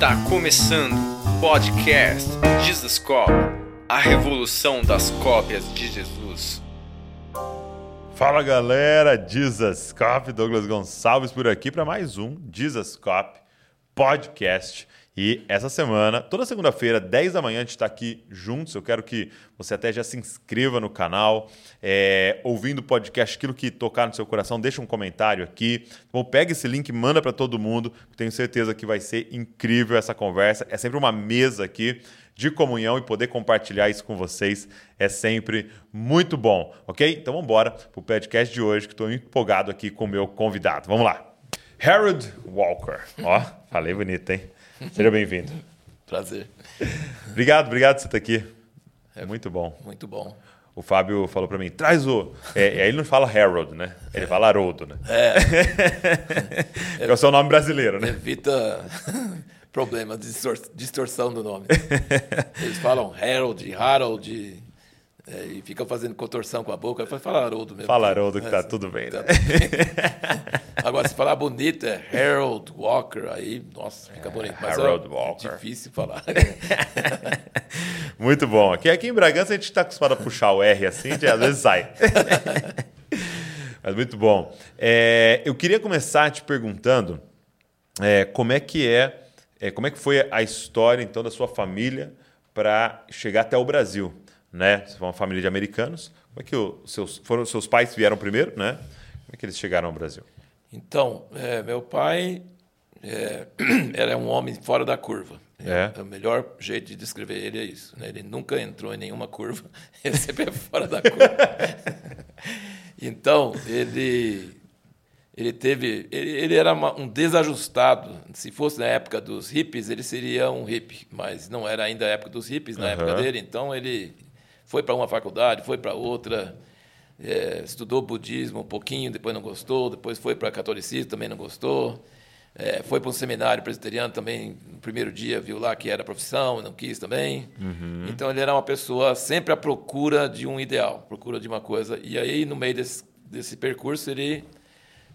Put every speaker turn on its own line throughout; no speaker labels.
Está começando o podcast Jesus Cop, a revolução das cópias de Jesus.
Fala galera, Jesus Cop, Douglas Gonçalves por aqui para mais um Jesus Cop podcast. E essa semana, toda segunda-feira, 10 da manhã, a gente está aqui juntos. Eu quero que você até já se inscreva no canal, é, ouvindo o podcast, aquilo que tocar no seu coração, deixa um comentário aqui. Bom, pega esse link, manda para todo mundo. Tenho certeza que vai ser incrível essa conversa. É sempre uma mesa aqui de comunhão e poder compartilhar isso com vocês é sempre muito bom, ok? Então vamos embora para o podcast de hoje, que estou empolgado aqui com o meu convidado. Vamos lá. Harold Walker. Ó, falei bonito, hein? Seja bem-vindo.
Prazer.
Obrigado, obrigado por você estar aqui. É muito bom.
Muito bom.
O Fábio falou para mim, traz o. É, ele não fala Harold, né? Ele fala Haroldo, né?
É.
é o seu nome brasileiro, né?
Evita problema de distorção do nome. Eles falam Harold, Harold, é, e ficam fazendo contorção com a boca. Fala Haroldo mesmo.
Fala Haroldo que tá é, tudo bem, né?
Tá Agora, se falar bonito, é Harold Walker, aí, nossa, fica bonito. Mas
Harold
é
Walker.
difícil falar.
Muito bom. Aqui, aqui em Bragança a gente está acostumado a puxar o R assim, às vezes sai. Mas muito bom. É, eu queria começar te perguntando é, como é que é, é, como é que foi a história então da sua família para chegar até o Brasil né? Você é uma família de americanos. Como é que os seus foram seus pais vieram primeiro, né? Como é que eles chegaram ao Brasil?
Então, é, meu pai é, era um homem fora da curva.
É.
O melhor jeito de descrever ele é isso. Né? Ele nunca entrou em nenhuma curva. Ele sempre é fora da curva. então, ele ele teve ele, ele era uma, um desajustado se fosse na época dos hippies ele seria um hippie mas não era ainda a época dos hippies na uhum. época dele então ele foi para uma faculdade, foi para outra, é, estudou budismo um pouquinho, depois não gostou, depois foi para catolicismo, também não gostou, é, foi para um seminário presbiteriano também, no primeiro dia viu lá que era profissão, não quis também. Uhum. Então ele era uma pessoa sempre à procura de um ideal, procura de uma coisa. E aí, no meio desse, desse percurso, ele,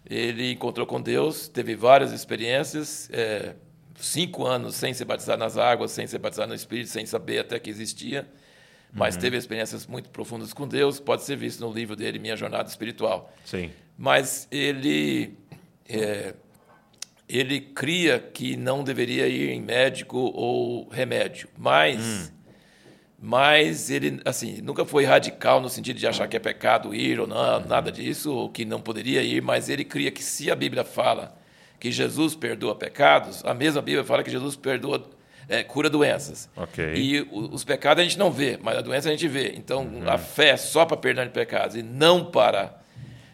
ele encontrou com Deus, teve várias experiências, é, cinco anos sem ser batizado nas águas, sem ser batizado no Espírito, sem saber até que existia mas uhum. teve experiências muito profundas com Deus, pode ser visto no livro dele, Minha Jornada Espiritual.
Sim.
Mas ele, é, ele cria que não deveria ir em médico ou remédio, mas, hum. mas ele assim nunca foi radical no sentido de achar que é pecado ir ou não, uhum. nada disso, ou que não poderia ir, mas ele cria que se a Bíblia fala que Jesus perdoa pecados, a mesma Bíblia fala que Jesus perdoa é, cura doenças.
Okay.
E os pecados a gente não vê, mas a doença a gente vê. Então, uhum. a fé é só para perdão de pecados e não para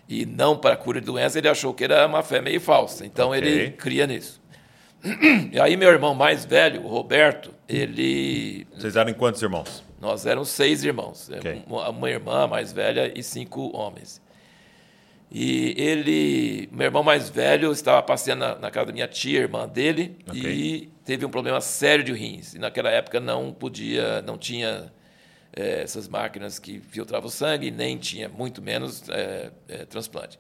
e não para cura de doenças, ele achou que era uma fé meio falsa. Então, okay. ele cria nisso. E aí, meu irmão mais velho, o Roberto, ele.
Vocês eram quantos irmãos?
Nós éramos seis irmãos. Okay. Uma irmã mais velha e cinco homens. E ele, meu irmão mais velho, estava passeando na, na casa da minha tia, irmã dele, okay. e teve um problema sério de rins. E naquela época não podia, não tinha é, essas máquinas que filtravam o sangue, nem tinha, muito menos, é, é, transplante.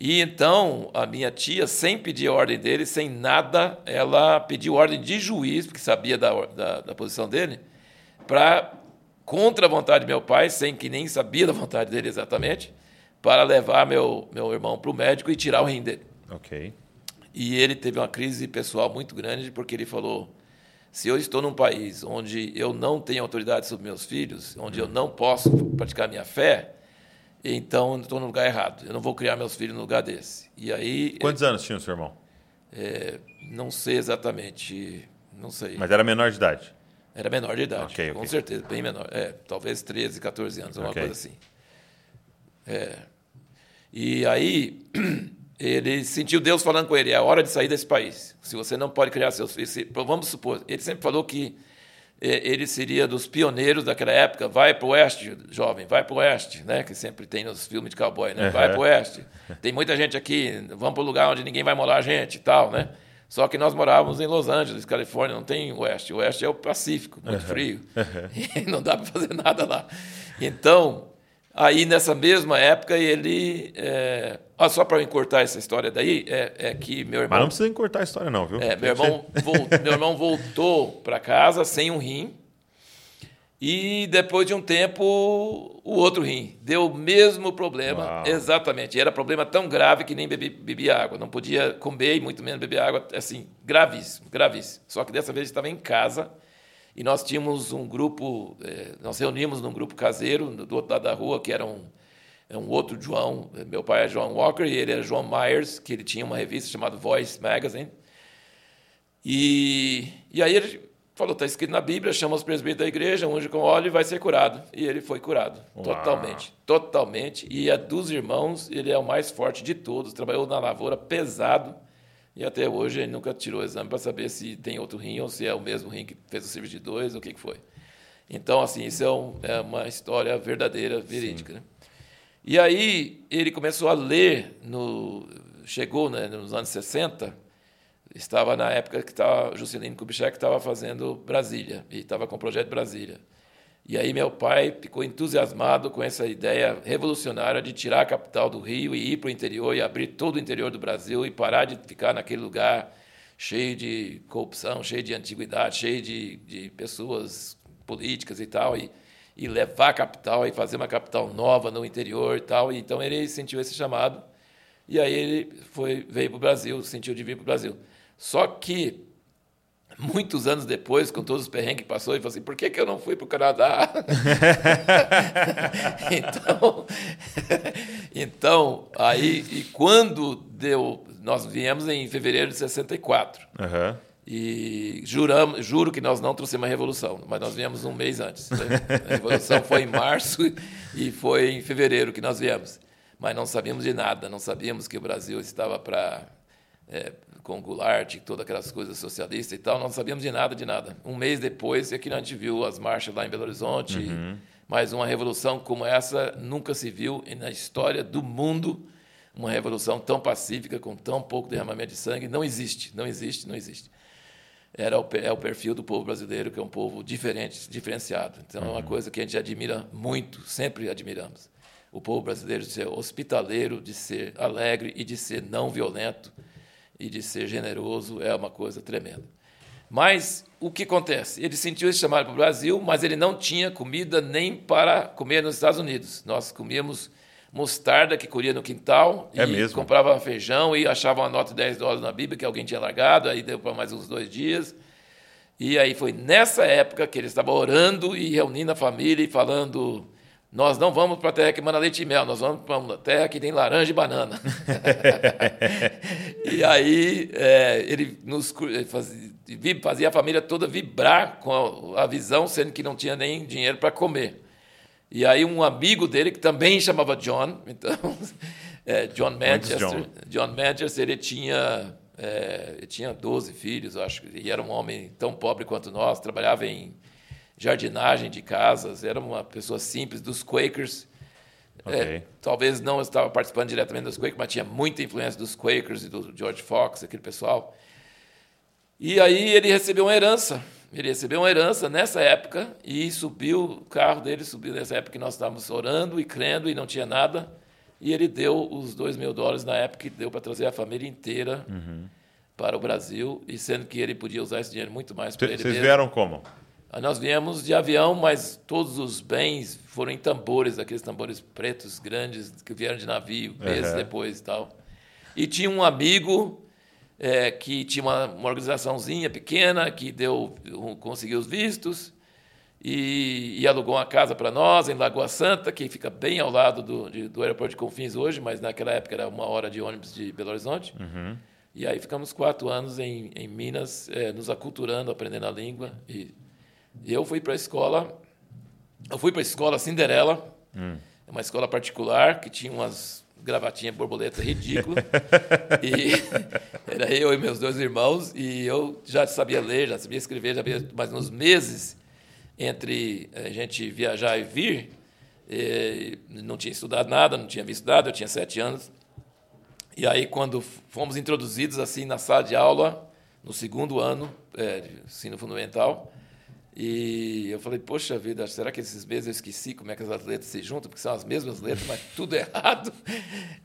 E então a minha tia, sem pedir ordem dele, sem nada, ela pediu ordem de juiz, porque sabia da, da, da posição dele, para, contra a vontade do meu pai, sem que nem sabia da vontade dele exatamente, para levar meu, meu irmão para o médico e tirar o rim dele.
Ok.
E ele teve uma crise pessoal muito grande porque ele falou: se eu estou num país onde eu não tenho autoridade sobre meus filhos, onde eu não posso praticar minha fé, então eu estou no lugar errado. Eu não vou criar meus filhos no lugar desse. E aí.
Quantos anos tinha o seu irmão?
É, não sei exatamente, não sei.
Mas era menor de idade.
Era menor de idade,
okay,
com
okay.
certeza, bem menor. É, talvez 13, 14 anos, okay. coisa assim. É, e aí ele sentiu Deus falando com ele: é hora de sair desse país. Se você não pode criar seus filhos, vamos supor, ele sempre falou que é, ele seria dos pioneiros daquela época. Vai para o oeste, jovem, vai para o oeste, né? Que sempre tem nos filmes de cowboy, né? Vai para o oeste. Tem muita gente aqui, vamos para o lugar onde ninguém vai morar a gente e tal, né? Só que nós morávamos em Los Angeles, Califórnia, não tem oeste. O oeste é o Pacífico, muito frio. E não dá para fazer nada lá. Então, Aí, nessa mesma época, ele. É... Ah, só para encurtar essa história daí, é, é, que meu irmão.
Mas não precisa encurtar a história, não, viu?
É, meu, irmão meu irmão voltou para casa sem um rim. E depois de um tempo, o outro rim deu o mesmo problema. Uau. Exatamente. E era problema tão grave que nem bebi, bebia água. Não podia comer e muito menos beber água. Assim, gravíssimo, gravíssimo. Só que dessa vez estava em casa e nós tínhamos um grupo, eh, nós reunimos num grupo caseiro do outro lado da rua, que era um, é um outro João. Meu pai é João Walker e ele era João Myers, que ele tinha uma revista chamada Voice Magazine. E, e aí ele falou, está escrito na Bíblia, chama os presbíteros da igreja, unge com óleo e vai ser curado. E ele foi curado, Uau. totalmente, totalmente. E a dos irmãos, ele é o mais forte de todos, trabalhou na lavoura pesado, e até hoje ele nunca tirou o exame para saber se tem outro rim ou se é o mesmo rim que fez o serviço de dois, ou o que, que foi. Então, assim, isso é, um, é uma história verdadeira, verídica. Né? E aí ele começou a ler, no, chegou né, nos anos 60, estava na época que estava Juscelino Kubitschek estava fazendo Brasília e estava com o projeto Brasília. E aí meu pai ficou entusiasmado com essa ideia revolucionária de tirar a capital do Rio e ir para o interior e abrir todo o interior do Brasil e parar de ficar naquele lugar cheio de corrupção, cheio de antiguidade, cheio de, de pessoas políticas e tal, e, e levar a capital e fazer uma capital nova no interior e tal. E então ele sentiu esse chamado e aí ele foi veio para o Brasil, sentiu de vir para o Brasil. Só que, muitos anos depois, com todos os perrengues que passou, ele falou assim: por que, que eu não fui para o Canadá? então, então, aí, e quando deu. Nós viemos em fevereiro de 64. Uhum. E juramos, juro que nós não trouxemos a revolução, mas nós viemos um mês antes. A revolução foi em março e foi em fevereiro que nós viemos. Mas não sabíamos de nada, não sabíamos que o Brasil estava para é, com Goulart, todas aquelas coisas socialistas e tal, não sabíamos de nada, de nada. Um mês depois é que a gente viu as marchas lá em Belo Horizonte, uhum. mas uma revolução como essa nunca se viu na história do mundo, uma revolução tão pacífica, com tão pouco derramamento de sangue, não existe, não existe, não existe. Era o, é o perfil do povo brasileiro, que é um povo diferente, diferenciado. Então, é uma uhum. coisa que a gente admira muito, sempre admiramos. O povo brasileiro de ser hospitaleiro, de ser alegre e de ser não violento e de ser generoso é uma coisa tremenda. Mas o que acontece? Ele sentiu esse chamado para o Brasil, mas ele não tinha comida nem para comer nos Estados Unidos. Nós comíamos mostarda que colhia no quintal
é
e
mesmo?
comprava feijão e achava uma nota de 10 dólares na Bíblia que alguém tinha largado, aí deu para mais uns dois dias. E aí foi nessa época que ele estava orando e reunindo a família e falando nós não vamos para a terra que manda leite e mel, nós vamos para uma terra que tem laranja e banana. e aí é, ele nos fazia, a família toda vibrar com a, a visão, sendo que não tinha nem dinheiro para comer. E aí um amigo dele, que também chamava John, então, é, John Manchester, John. John. Manchester, ele tinha, é, ele tinha 12 filhos, acho, e era um homem tão pobre quanto nós, trabalhava em jardinagem de casas, era uma pessoa simples, dos Quakers. Okay. É, talvez não estava participando diretamente dos Quakers, mas tinha muita influência dos Quakers e do George Fox, aquele pessoal. E aí ele recebeu uma herança. Ele recebeu uma herança nessa época e subiu, o carro dele subiu nessa época que nós estávamos orando e crendo e não tinha nada. E ele deu os dois mil dólares na época que deu para trazer a família inteira uhum. para o Brasil, e sendo que ele podia usar esse dinheiro muito mais para ele
Vocês vieram como?
Nós viemos de avião, mas todos os bens foram em tambores, aqueles tambores pretos grandes que vieram de navio, meses uhum. depois e tal. E tinha um amigo é, que tinha uma, uma, organizaçãozinha pequena que deu, conseguiu os vistos e, e alugou uma casa para nós em Lagoa Santa, que fica bem ao lado do, de, do aeroporto de Confins hoje, mas naquela época era uma hora de ônibus de Belo Horizonte. Uhum. E aí ficamos quatro anos em, em Minas, é, nos aculturando, aprendendo a língua e eu fui para a escola, eu fui para a escola Cinderela, hum. uma escola particular que tinha umas gravatinhas borboleta ridículas. e era eu e meus dois irmãos, e eu já sabia ler, já sabia escrever, já havia mais uns meses entre a gente viajar e vir. E não tinha estudado nada, não tinha visto nada, eu tinha sete anos. E aí, quando fomos introduzidos assim na sala de aula, no segundo ano é, de ensino fundamental, E eu falei, poxa vida, será que esses meses eu esqueci como é que as letras se juntam? Porque são as mesmas letras, mas tudo errado.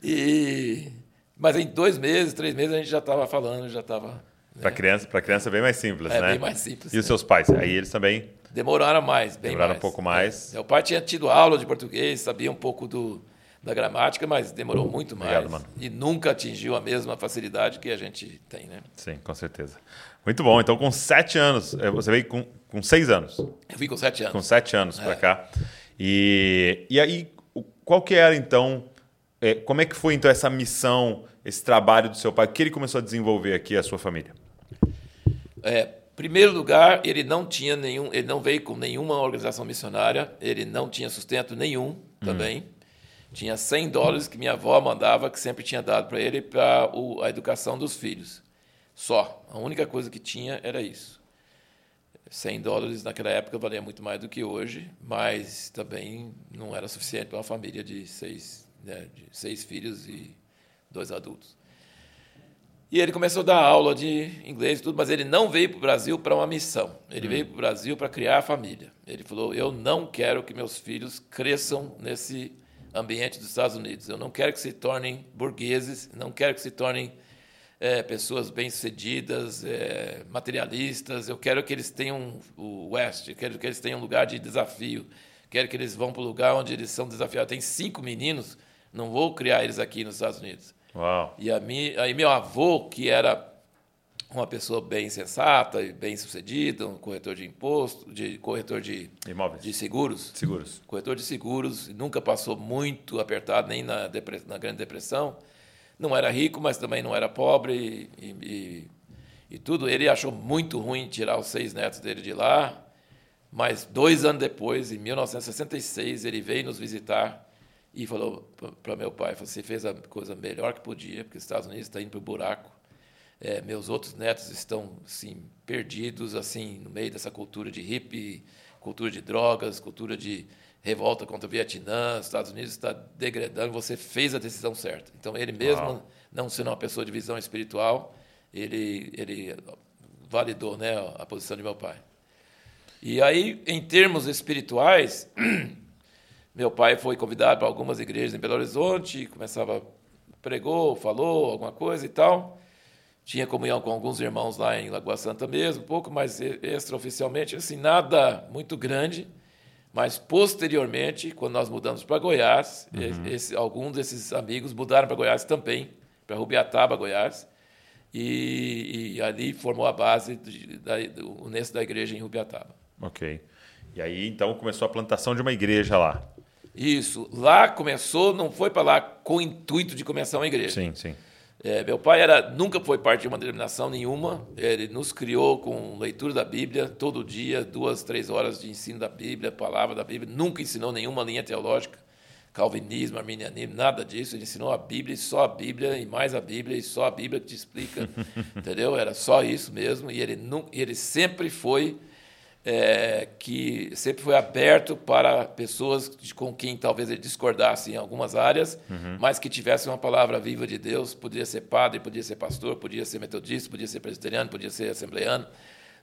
E... Mas em dois meses, três meses, a gente já estava falando, já estava... Né?
Para criança, para criança é bem mais simples,
é,
né?
bem mais simples.
E os
né?
seus pais? Aí eles também...
Demoraram mais, bem
Demoraram
mais.
um pouco mais.
É. Meu pai tinha tido aula de português, sabia um pouco do, da gramática, mas demorou muito mais.
Obrigado, mano.
E nunca atingiu a mesma facilidade que a gente tem, né?
Sim, com certeza. Muito bom. Então, com sete anos, eh, você veio com, com seis anos.
Eu vim com sete anos.
Com sete anos
É.
para cá. E, e aí, qual que era, então... eh, como é que foi, então, essa missão, esse trabalho do seu pai? O que ele começou a desenvolver aqui, a sua família?
É, primeiro lugar, ele não tinha nenhum, ele não veio com nenhuma organização missionária, ele não tinha sustento nenhum também. Tinha 100 dólares que minha avó mandava, que sempre tinha dado para ele para a educação dos filhos. Só. A única coisa que tinha era isso. 100 dólares naquela época valia muito mais do que hoje, mas também não era suficiente para uma família de seis, né, de seis filhos e dois adultos. E ele começou a dar aula de inglês e tudo, mas ele não veio para o Brasil para uma missão. Ele veio para o Brasil para criar a família. Ele falou: Eu não quero que meus filhos cresçam nesse ambiente dos Estados Unidos. Eu não quero que se tornem burgueses, não quero que se tornem eh, pessoas bem-sucedidas, eh, materialistas. Eu quero que eles tenham o West, eu quero que eles tenham um lugar de desafio. Quero que eles vão para o lugar onde eles são desafiados. Tem cinco meninos, não vou criar eles aqui nos Estados Unidos.
Uau.
E a mi, aí meu avô, que era uma pessoa bem sensata e bem sucedida, um corretor de imposto, de corretor de,
Imóveis.
de seguros,
Seguros.
corretor de seguros, nunca passou muito apertado nem na, na Grande Depressão. Não era rico, mas também não era pobre e, e, e tudo. Ele achou muito ruim tirar os seis netos dele de lá, mas dois anos depois, em 1966, ele veio nos visitar e falou para meu pai: você fez a coisa melhor que podia, porque os Estados Unidos está indo para o buraco. É, meus outros netos estão assim perdidos assim no meio dessa cultura de hippie, cultura de drogas, cultura de revolta contra o Vietnã. Os Estados Unidos está degradando. Você fez a decisão certa. Então ele mesmo,
Uau.
não sendo uma pessoa de visão espiritual, ele ele validou né a posição de meu pai. E aí, em termos espirituais, meu pai foi convidado para algumas igrejas em Belo Horizonte, começava pregou, falou alguma coisa e tal. Tinha comunhão com alguns irmãos lá em Lagoa Santa mesmo, um pouco, mas e- extraoficialmente, assim, nada muito grande. Mas posteriormente, quando nós mudamos para Goiás, esse, alguns desses amigos mudaram para Goiás também, para Rubiataba, Goiás, e, e ali formou a base da, do Unesco da igreja em Rubiataba.
Ok. E aí, então, começou a plantação de uma igreja lá.
Isso. Lá começou, não foi para lá com o intuito de começar uma igreja.
Sim, sim.
É, meu pai era, nunca foi parte de uma denominação nenhuma. Ele nos criou com leitura da Bíblia todo dia, duas, três horas de ensino da Bíblia, palavra da Bíblia. Nunca ensinou nenhuma linha teológica, calvinismo, arminianismo, nada disso. Ele ensinou a Bíblia e só a Bíblia e mais a Bíblia e só a Bíblia que te explica, entendeu? Era só isso mesmo. E ele, nu- e ele sempre foi é, que sempre foi aberto para pessoas com quem talvez ele discordasse em algumas áreas, mas que tivessem uma palavra viva de Deus. Podia ser padre, podia ser pastor, podia ser metodista, podia ser presbiteriano, podia ser assembleano,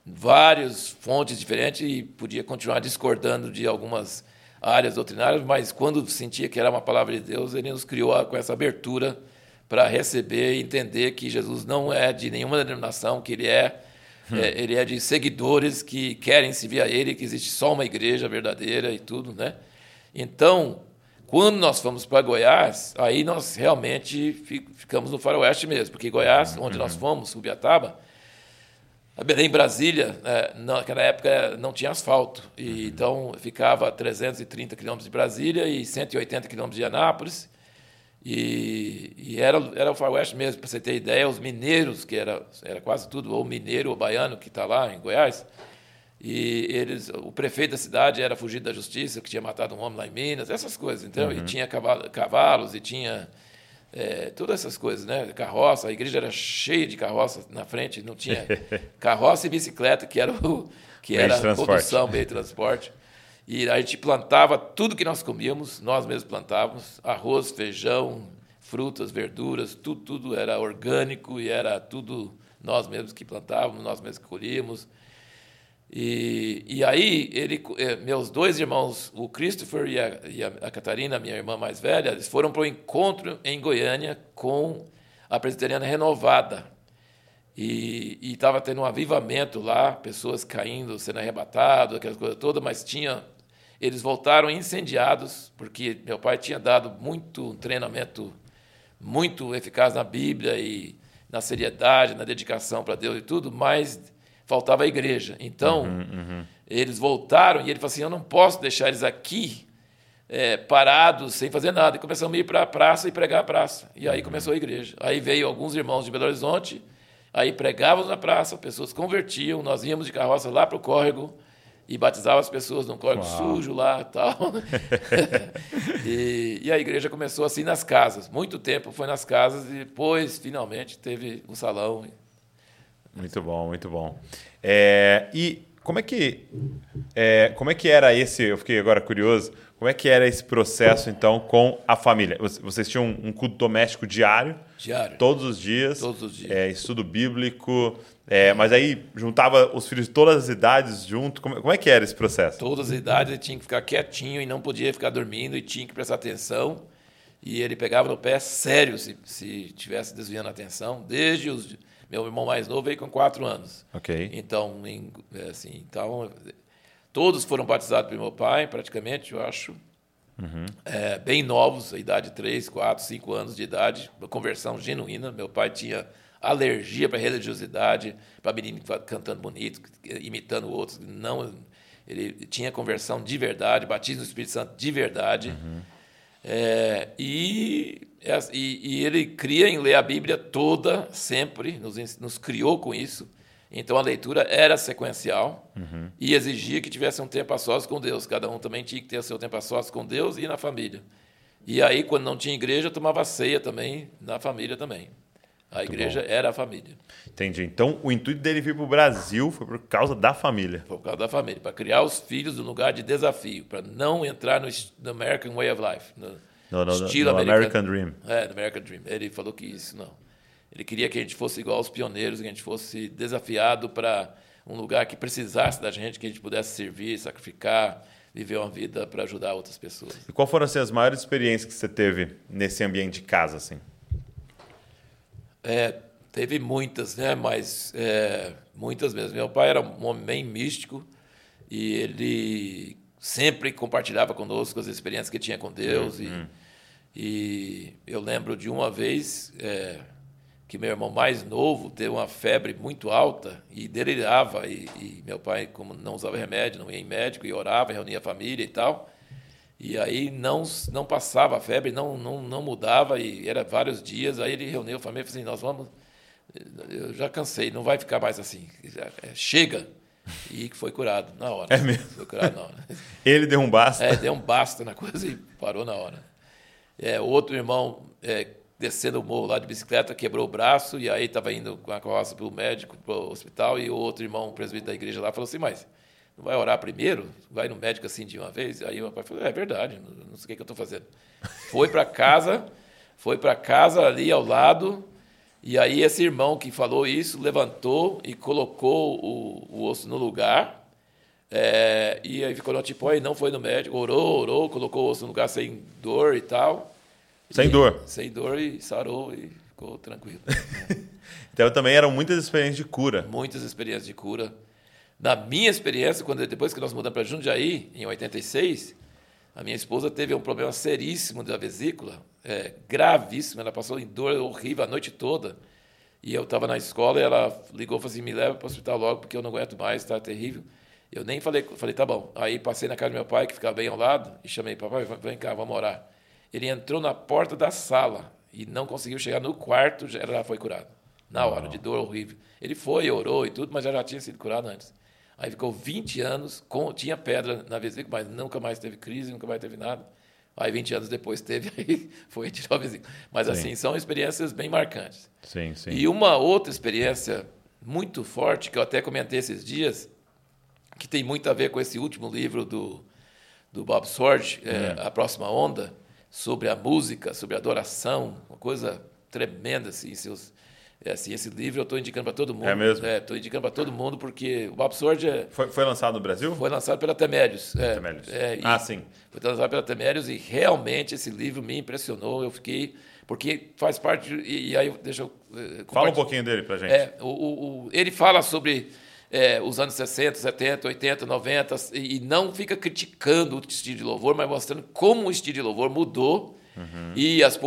várias fontes diferentes e podia continuar discordando de algumas áreas doutrinárias, mas quando sentia que era uma palavra de Deus, ele nos criou com essa abertura para receber e entender que Jesus não é de nenhuma denominação, que ele é é, ele é de seguidores que querem se vir a ele, que existe só uma igreja verdadeira e tudo, né? Então, quando nós fomos para Goiás, aí nós realmente fi- ficamos no faroeste mesmo, porque Goiás, onde nós fomos, Subiataba, a Belém, Brasília, eh, naquela época não tinha asfalto, e então ficava a 330 quilômetros de Brasília e 180 quilômetros de Anápolis, e, e era, era o faroeste mesmo, para você ter ideia, os mineiros, que era, era quase tudo, ou mineiro ou baiano que está lá em Goiás, e eles, o prefeito da cidade era fugido da justiça, que tinha matado um homem lá em Minas, essas coisas, então, e tinha cavalo- cavalos, e tinha é, todas essas coisas, né? Carroça, a igreja era cheia de carroça na frente, não tinha carroça e bicicleta, que era o que
Meio
era a condução, meio de transporte. E a gente plantava tudo que nós comíamos, nós mesmos plantávamos, arroz, feijão, frutas, verduras, tudo, tudo era orgânico e era tudo nós mesmos que plantávamos, nós mesmos que colhíamos. E, e aí, ele, eh, meus dois irmãos, o Christopher e a, e a Catarina, minha irmã mais velha, eles foram para o encontro em Goiânia com a presbiteriana renovada. E estava tendo um avivamento lá, pessoas caindo, sendo arrebatadas, aquelas coisas todas, mas tinha. Eles voltaram incendiados, porque meu pai tinha dado muito treinamento muito eficaz na Bíblia e na seriedade, na dedicação para Deus e tudo, mas faltava a igreja. Então, uhum, uhum. eles voltaram e ele falou assim: Eu não posso deixar eles aqui é, parados, sem fazer nada. E começamos a ir para a praça e pregar a praça. E aí uhum. começou a igreja. Aí veio alguns irmãos de Belo Horizonte, aí pregávamos na praça, pessoas convertiam, nós íamos de carroça lá para o córrego e batizava as pessoas num córrego sujo lá e tal. e, e, a igreja começou assim nas casas. Muito tempo foi nas casas e depois, finalmente, teve um salão.
Muito bom, muito bom. É, e como é que é, como é que era esse? Eu fiquei agora curioso. Como é que era esse processo então com a família? Vocês tinham um culto doméstico diário?
Diário.
Todos os dias.
Todos os dias.
É, estudo bíblico. É, mas aí juntava os filhos de todas as idades junto. Como, como, é que era esse processo?
Todas as idades ele tinha que ficar quietinho e não podia ficar dormindo e tinha que prestar atenção. E ele pegava no pé sério se, se tivesse desviando a atenção. Desde os meu irmão mais novo veio com quatro anos.
Ok.
Então, em, é, assim, então todos foram batizados pelo meu pai, praticamente, eu acho. Uhum. É, bem novos, a idade de 3, 4, 5 anos de idade, uma conversão genuína. Meu pai tinha alergia para religiosidade, para menino cantando bonito, imitando outros. Não, ele tinha conversão de verdade, batismo do Espírito Santo de verdade. Uhum. É, e, e, e, ele cria em ler a Bíblia toda, sempre, nos, nos criou com isso. Então a leitura era sequencial uhum. e exigia que tivesse um tempo a sós com Deus. Cada um também tinha que ter seu tempo a sós com Deus e na família. E aí, quando não tinha igreja, tomava ceia também, na família também. A Muito igreja bom. era a família.
Entendi. Então, o intuito dele vir para o Brasil foi por causa da família.
Por causa da família, para criar os filhos no lugar de desafio, para não entrar no, no, American Way of Life, no,
no, no estilo no American Dream.
É, no American Dream. Ele falou que isso não. Ele queria que a gente fosse igual aos pioneiros, que a gente fosse desafiado para um lugar que precisasse da gente, que a gente pudesse servir, sacrificar, viver uma vida para ajudar outras pessoas.
E qual foram assim, as maiores experiências que você teve nesse ambiente de casa, assim?
É, teve muitas, né? Mas é, muitas mesmo. Meu pai era um homem místico e ele sempre compartilhava conosco as experiências que tinha com Deus. Uhum. E, e, eu lembro de uma vez é, que meu irmão mais novo teve uma febre muito alta e delirava. E, e, meu pai, como não usava remédio, não ia em médico, e orava, reunia a família e tal. E aí não, não passava a febre, não, não, não mudava, e era vários dias. Aí ele reuniu a família e falou assim: Nós vamos. Eu já cansei, não vai ficar mais assim. É, chega. E foi curado na hora.
É mesmo?
Foi curado na hora.
ele deu um basta?
É, deu um basta na coisa e parou na hora. É, outro irmão, é, descendo o morro lá de bicicleta, quebrou o braço, e aí estava indo com a carroça para o médico, para o hospital, e o outro irmão, o presbítero da igreja lá, falou assim: Mas não vai orar primeiro? Vai no médico assim de uma vez? Aí o pai falou, é verdade, não sei o que, eu estou fazendo. Foi para casa, foi para casa ali ao lado, e aí esse irmão que falou isso levantou e colocou o, o osso no lugar, é, e aí ficou no tipo, aí não foi no médico, orou, orou, colocou o osso no lugar sem dor e tal.
Sem
e,
dor?
Sem dor e sarou e ficou tranquilo.
então também eram muitas experiências de cura.
Muitas experiências de cura. Na minha experiência, quando depois que nós mudamos para Jundiaí, em 86, a minha esposa teve um problema seríssimo da vesícula, é, gravíssimo. Ela passou em dor horrível a noite toda. E eu estava na escola e ela ligou e falou assim: me leva para o hospital logo, porque eu não aguento mais, está terrível. Eu nem falei, falei, tá bom. Aí passei na casa do meu pai, que ficava bem ao lado, e chamei, papai, vem cá, vamos orar. Ele entrou na porta da sala e não conseguiu chegar no quarto, já foi curado. Na hora, de dor horrível. Ele foi, orou e tudo, mas já, já tinha sido curado antes. Aí ficou 20 anos, com, tinha pedra na vesícula, mas nunca mais teve crise, nunca mais teve nada. Aí 20 anos depois teve, aí foi tirar a vesícula. Mas sim. assim, são experiências bem marcantes.
Sim, sim.
E uma outra experiência muito forte, que eu até comentei esses dias, que tem muito a ver com esse último livro do, do Bob Sword, é, hum. A Próxima Onda, sobre a música, sobre a adoração, uma coisa tremenda, assim, seus É assim, esse livro eu estou indicando para todo mundo.
É mesmo?
Estou indicando para todo mundo porque o Bob Sword é,
Foi, foi lançado no Brasil?
foi lançado pela Temérios. É, é,
Ah, sim.
Foi lançado pela Temérios e realmente esse livro me impressionou. Eu fiquei porque faz parte e, e aí deixa eu eh,
Fala um pouquinho dele pra gente.
É, o, o- o- ele fala sobre é, os anos 60, 70, 80, 90 e e não fica criticando o estilo de louvor, mas mostrando como o estilo de louvor mudou e as,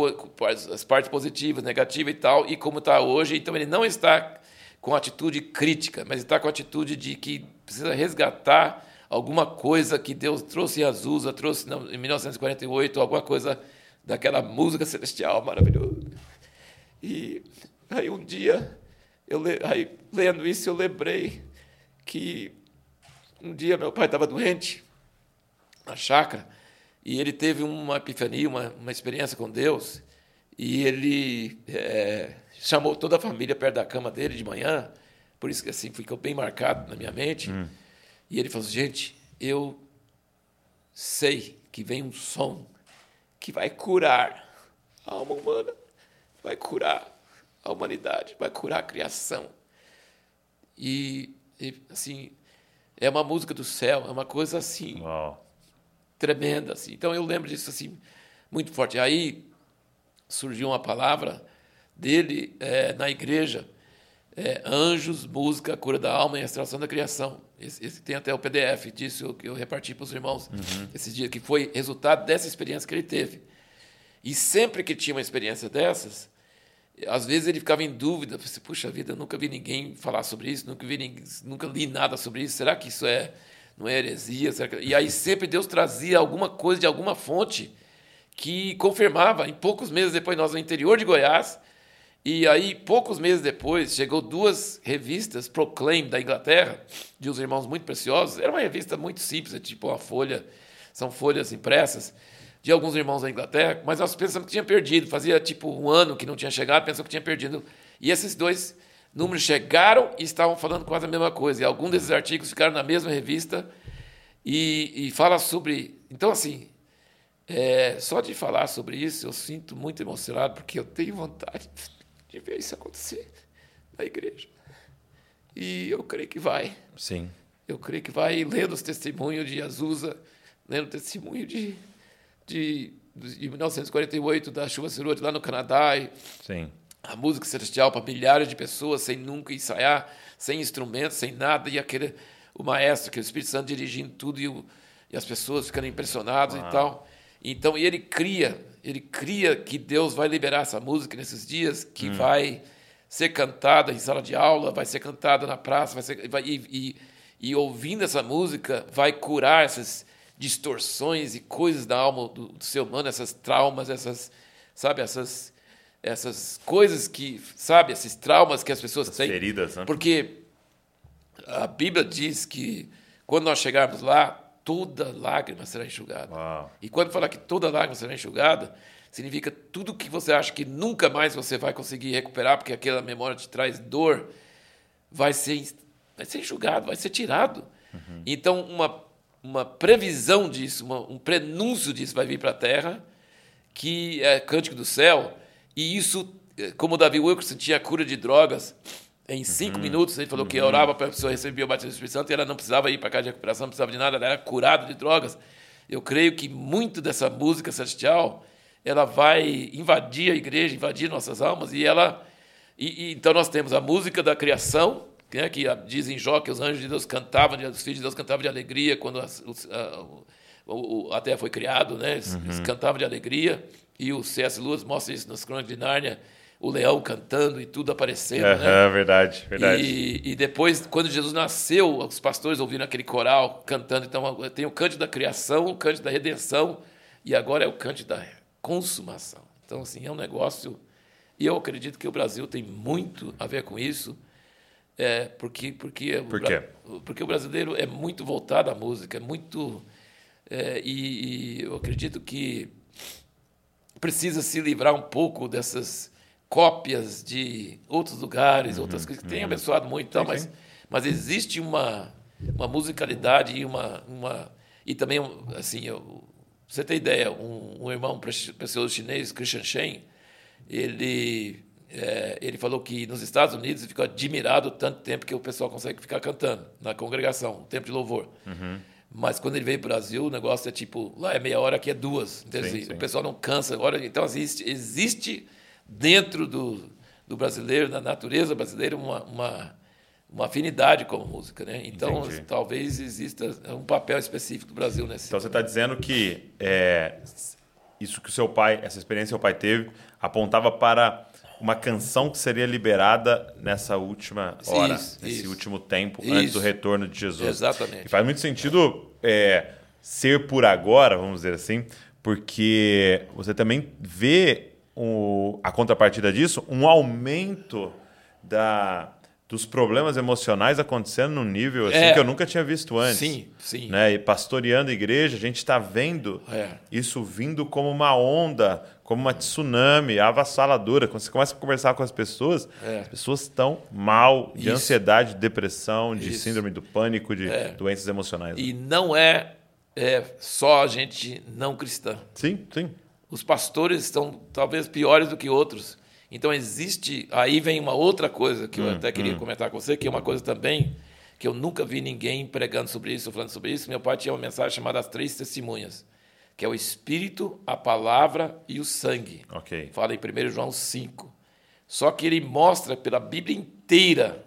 as partes positivas, negativas e tal, e como está hoje. Então ele não está com atitude crítica, mas está com atitude de que precisa resgatar alguma coisa que Deus trouxe em Azusa, trouxe em 1948, alguma coisa daquela música celestial maravilhosa. E aí um dia, eu aí, lendo isso, eu lembrei que um dia meu pai estava doente na chácara e ele teve uma epifania, uma, uma experiência com Deus e ele eh, chamou toda a família perto da cama dele de manhã, por isso que assim ficou bem marcado na minha mente. E ele falou assim, gente, eu sei que vem um som que vai curar a alma humana, vai curar a humanidade, vai curar a criação. E, e, assim, é uma música do céu, é uma coisa assim
Uau.
Tremenda assim. Então eu lembro disso assim muito forte. Aí surgiu uma palavra dele eh, na igreja, eh, anjos, música, cura da alma e restauração da criação. Esse, esse tem até o PDF disso que eu reparti para os irmãos esse dia que foi resultado dessa experiência que ele teve. E sempre que tinha uma experiência dessas, às vezes ele ficava em dúvida, assim, puxa vida, eu nunca vi ninguém falar sobre isso, nunca vi ninguém, nunca li nada sobre isso. Será que isso é não é heresia? Que- E aí sempre Deus trazia alguma coisa de alguma fonte que confirmava. Em poucos meses depois nós no interior de Goiás, e aí poucos meses depois chegou duas revistas Proclaim da Inglaterra, de uns irmãos muito preciosos. Era uma revista muito simples, é tipo uma folha, são folhas impressas de alguns irmãos da Inglaterra, mas nós pensamos que tinha perdido. Fazia tipo um ano que não tinha chegado, pensamos que tinha perdido. E esses dois números chegaram e estavam falando quase a mesma coisa. E alguns desses artigos ficaram na mesma revista e, e fala sobre. Então, assim, é, só de falar sobre isso eu sinto muito emocionado, porque eu tenho vontade de ver isso acontecer na igreja. E eu creio que vai.
Sim.
Eu creio que vai lendo os testemunhos de Azusa, lendo o testemunho de, de, de 1948, da chuva Cerote lá no Canadá, e
Sim.
A música celestial para milhares de pessoas, sem nunca ensaiar, sem instrumentos, sem nada, e aquele, o maestro, que é o Espírito Santo dirigindo tudo, e, o, e as pessoas ficando impressionadas e tal. Então, e ele cria, ele cria que Deus vai liberar essa música nesses dias, que vai ser cantada em sala de aula, vai ser cantada na praça, vai ser, vai, e, e, e ouvindo essa música, vai curar essas distorções e coisas da alma do, do ser humano, essas traumas, essas, sabe, essas, essas coisas que, sabe, esses traumas que as pessoas têm.
feridas, né?
Porque a Bíblia diz que quando nós chegarmos lá, toda lágrima será enxugada.
Uau.
E quando fala que toda lágrima será enxugada, significa tudo que você acha que nunca mais você vai conseguir recuperar, porque aquela memória te traz dor, vai ser, vai ser enxugado, vai ser tirado. Então, uma, uma previsão disso, uma, um prenúncio disso vai vir para a Terra, que é Cântico do Céu, e isso, eh, como o Davi Wilkerson tinha a cura de drogas, em cinco minutos, ele falou que orava para a pessoa receber o batismo do Espírito Santo e ela não precisava ir para casa de recuperação, não precisava de nada, ela era curada de drogas. Eu creio que muito dessa música celestial, ela vai invadir a igreja, invadir nossas almas, e ela... E, e então nós temos a música da criação, né, que a- diz em Jó que os anjos de Deus cantavam, os filhos de Deus cantavam de alegria quando a, o, o- a terra foi criado, né? Eles, eles cantavam de alegria, e o C.S. Lewis mostra isso nas Crônicas de Nárnia, o leão cantando e tudo aparecendo, né?
Aham, verdade, verdade.
E, e depois, quando Jesus nasceu, os pastores ouviram aquele coral cantando. Então, tem o cântico da criação, o cântico da redenção, e agora é o cântico da consumação. Então, assim, é um negócio. E eu acredito que o Brasil tem muito a ver com isso, é, porque, porque, o
Por quê?
porque o brasileiro é muito voltado à música, é muito. é, e, e eu acredito que precisa se livrar um pouco dessas cópias de outros lugares, outras coisas que têm abençoado muito, e tal, mas, mas existe uma, uma musicalidade e uma, uma e também assim, eu, você ter ideia, um, um irmão pre- precioso chinês, Christian Shen, ele é, ele falou que nos Estados Unidos ele ficou admirado tanto tempo que o pessoal consegue ficar cantando na congregação, o tempo de louvor.
Uhum.
Mas quando ele veio para o Brasil, o negócio é tipo, lá é meia hora, aqui é duas. Sim, assim, sim. O pessoal não cansa. Então, existe, existe dentro do, do brasileiro, da natureza brasileira, uma, uma, uma afinidade com a música. Né? Então, Entendi. talvez exista um papel específico do Brasil nesse.
Então, você está dizendo que é, isso que o seu pai, essa experiência que o seu pai teve, apontava para uma canção que seria liberada nessa última hora, isso, nesse isso. último tempo, isso. antes do retorno de Jesus.
Exatamente.
E faz muito sentido é, ser por agora, vamos dizer assim, porque você também vê o, a contrapartida disso, um aumento da, dos problemas emocionais acontecendo num nível assim é, que eu nunca tinha visto antes.
Sim, sim.
Né? E pastoreando a igreja, a gente está vendo é. isso vindo como uma onda, como uma tsunami avassaladora. Quando você começa a conversar com as pessoas, é. as pessoas estão mal de isso. ansiedade, de depressão, de isso. síndrome do pânico, de é. doenças emocionais.
E não é, é só a gente não cristã.
Sim, sim.
Os pastores estão talvez piores do que outros então existe. Aí vem uma outra coisa que eu hum, até queria hum. comentar com você, que é uma coisa também que eu nunca vi ninguém pregando sobre isso, falando sobre isso. Meu pai tinha uma mensagem chamada As Três Testemunhas, que é o Espírito, a Palavra e o Sangue.
Okay.
Fala em 1 João 5. Só que ele mostra pela Bíblia inteira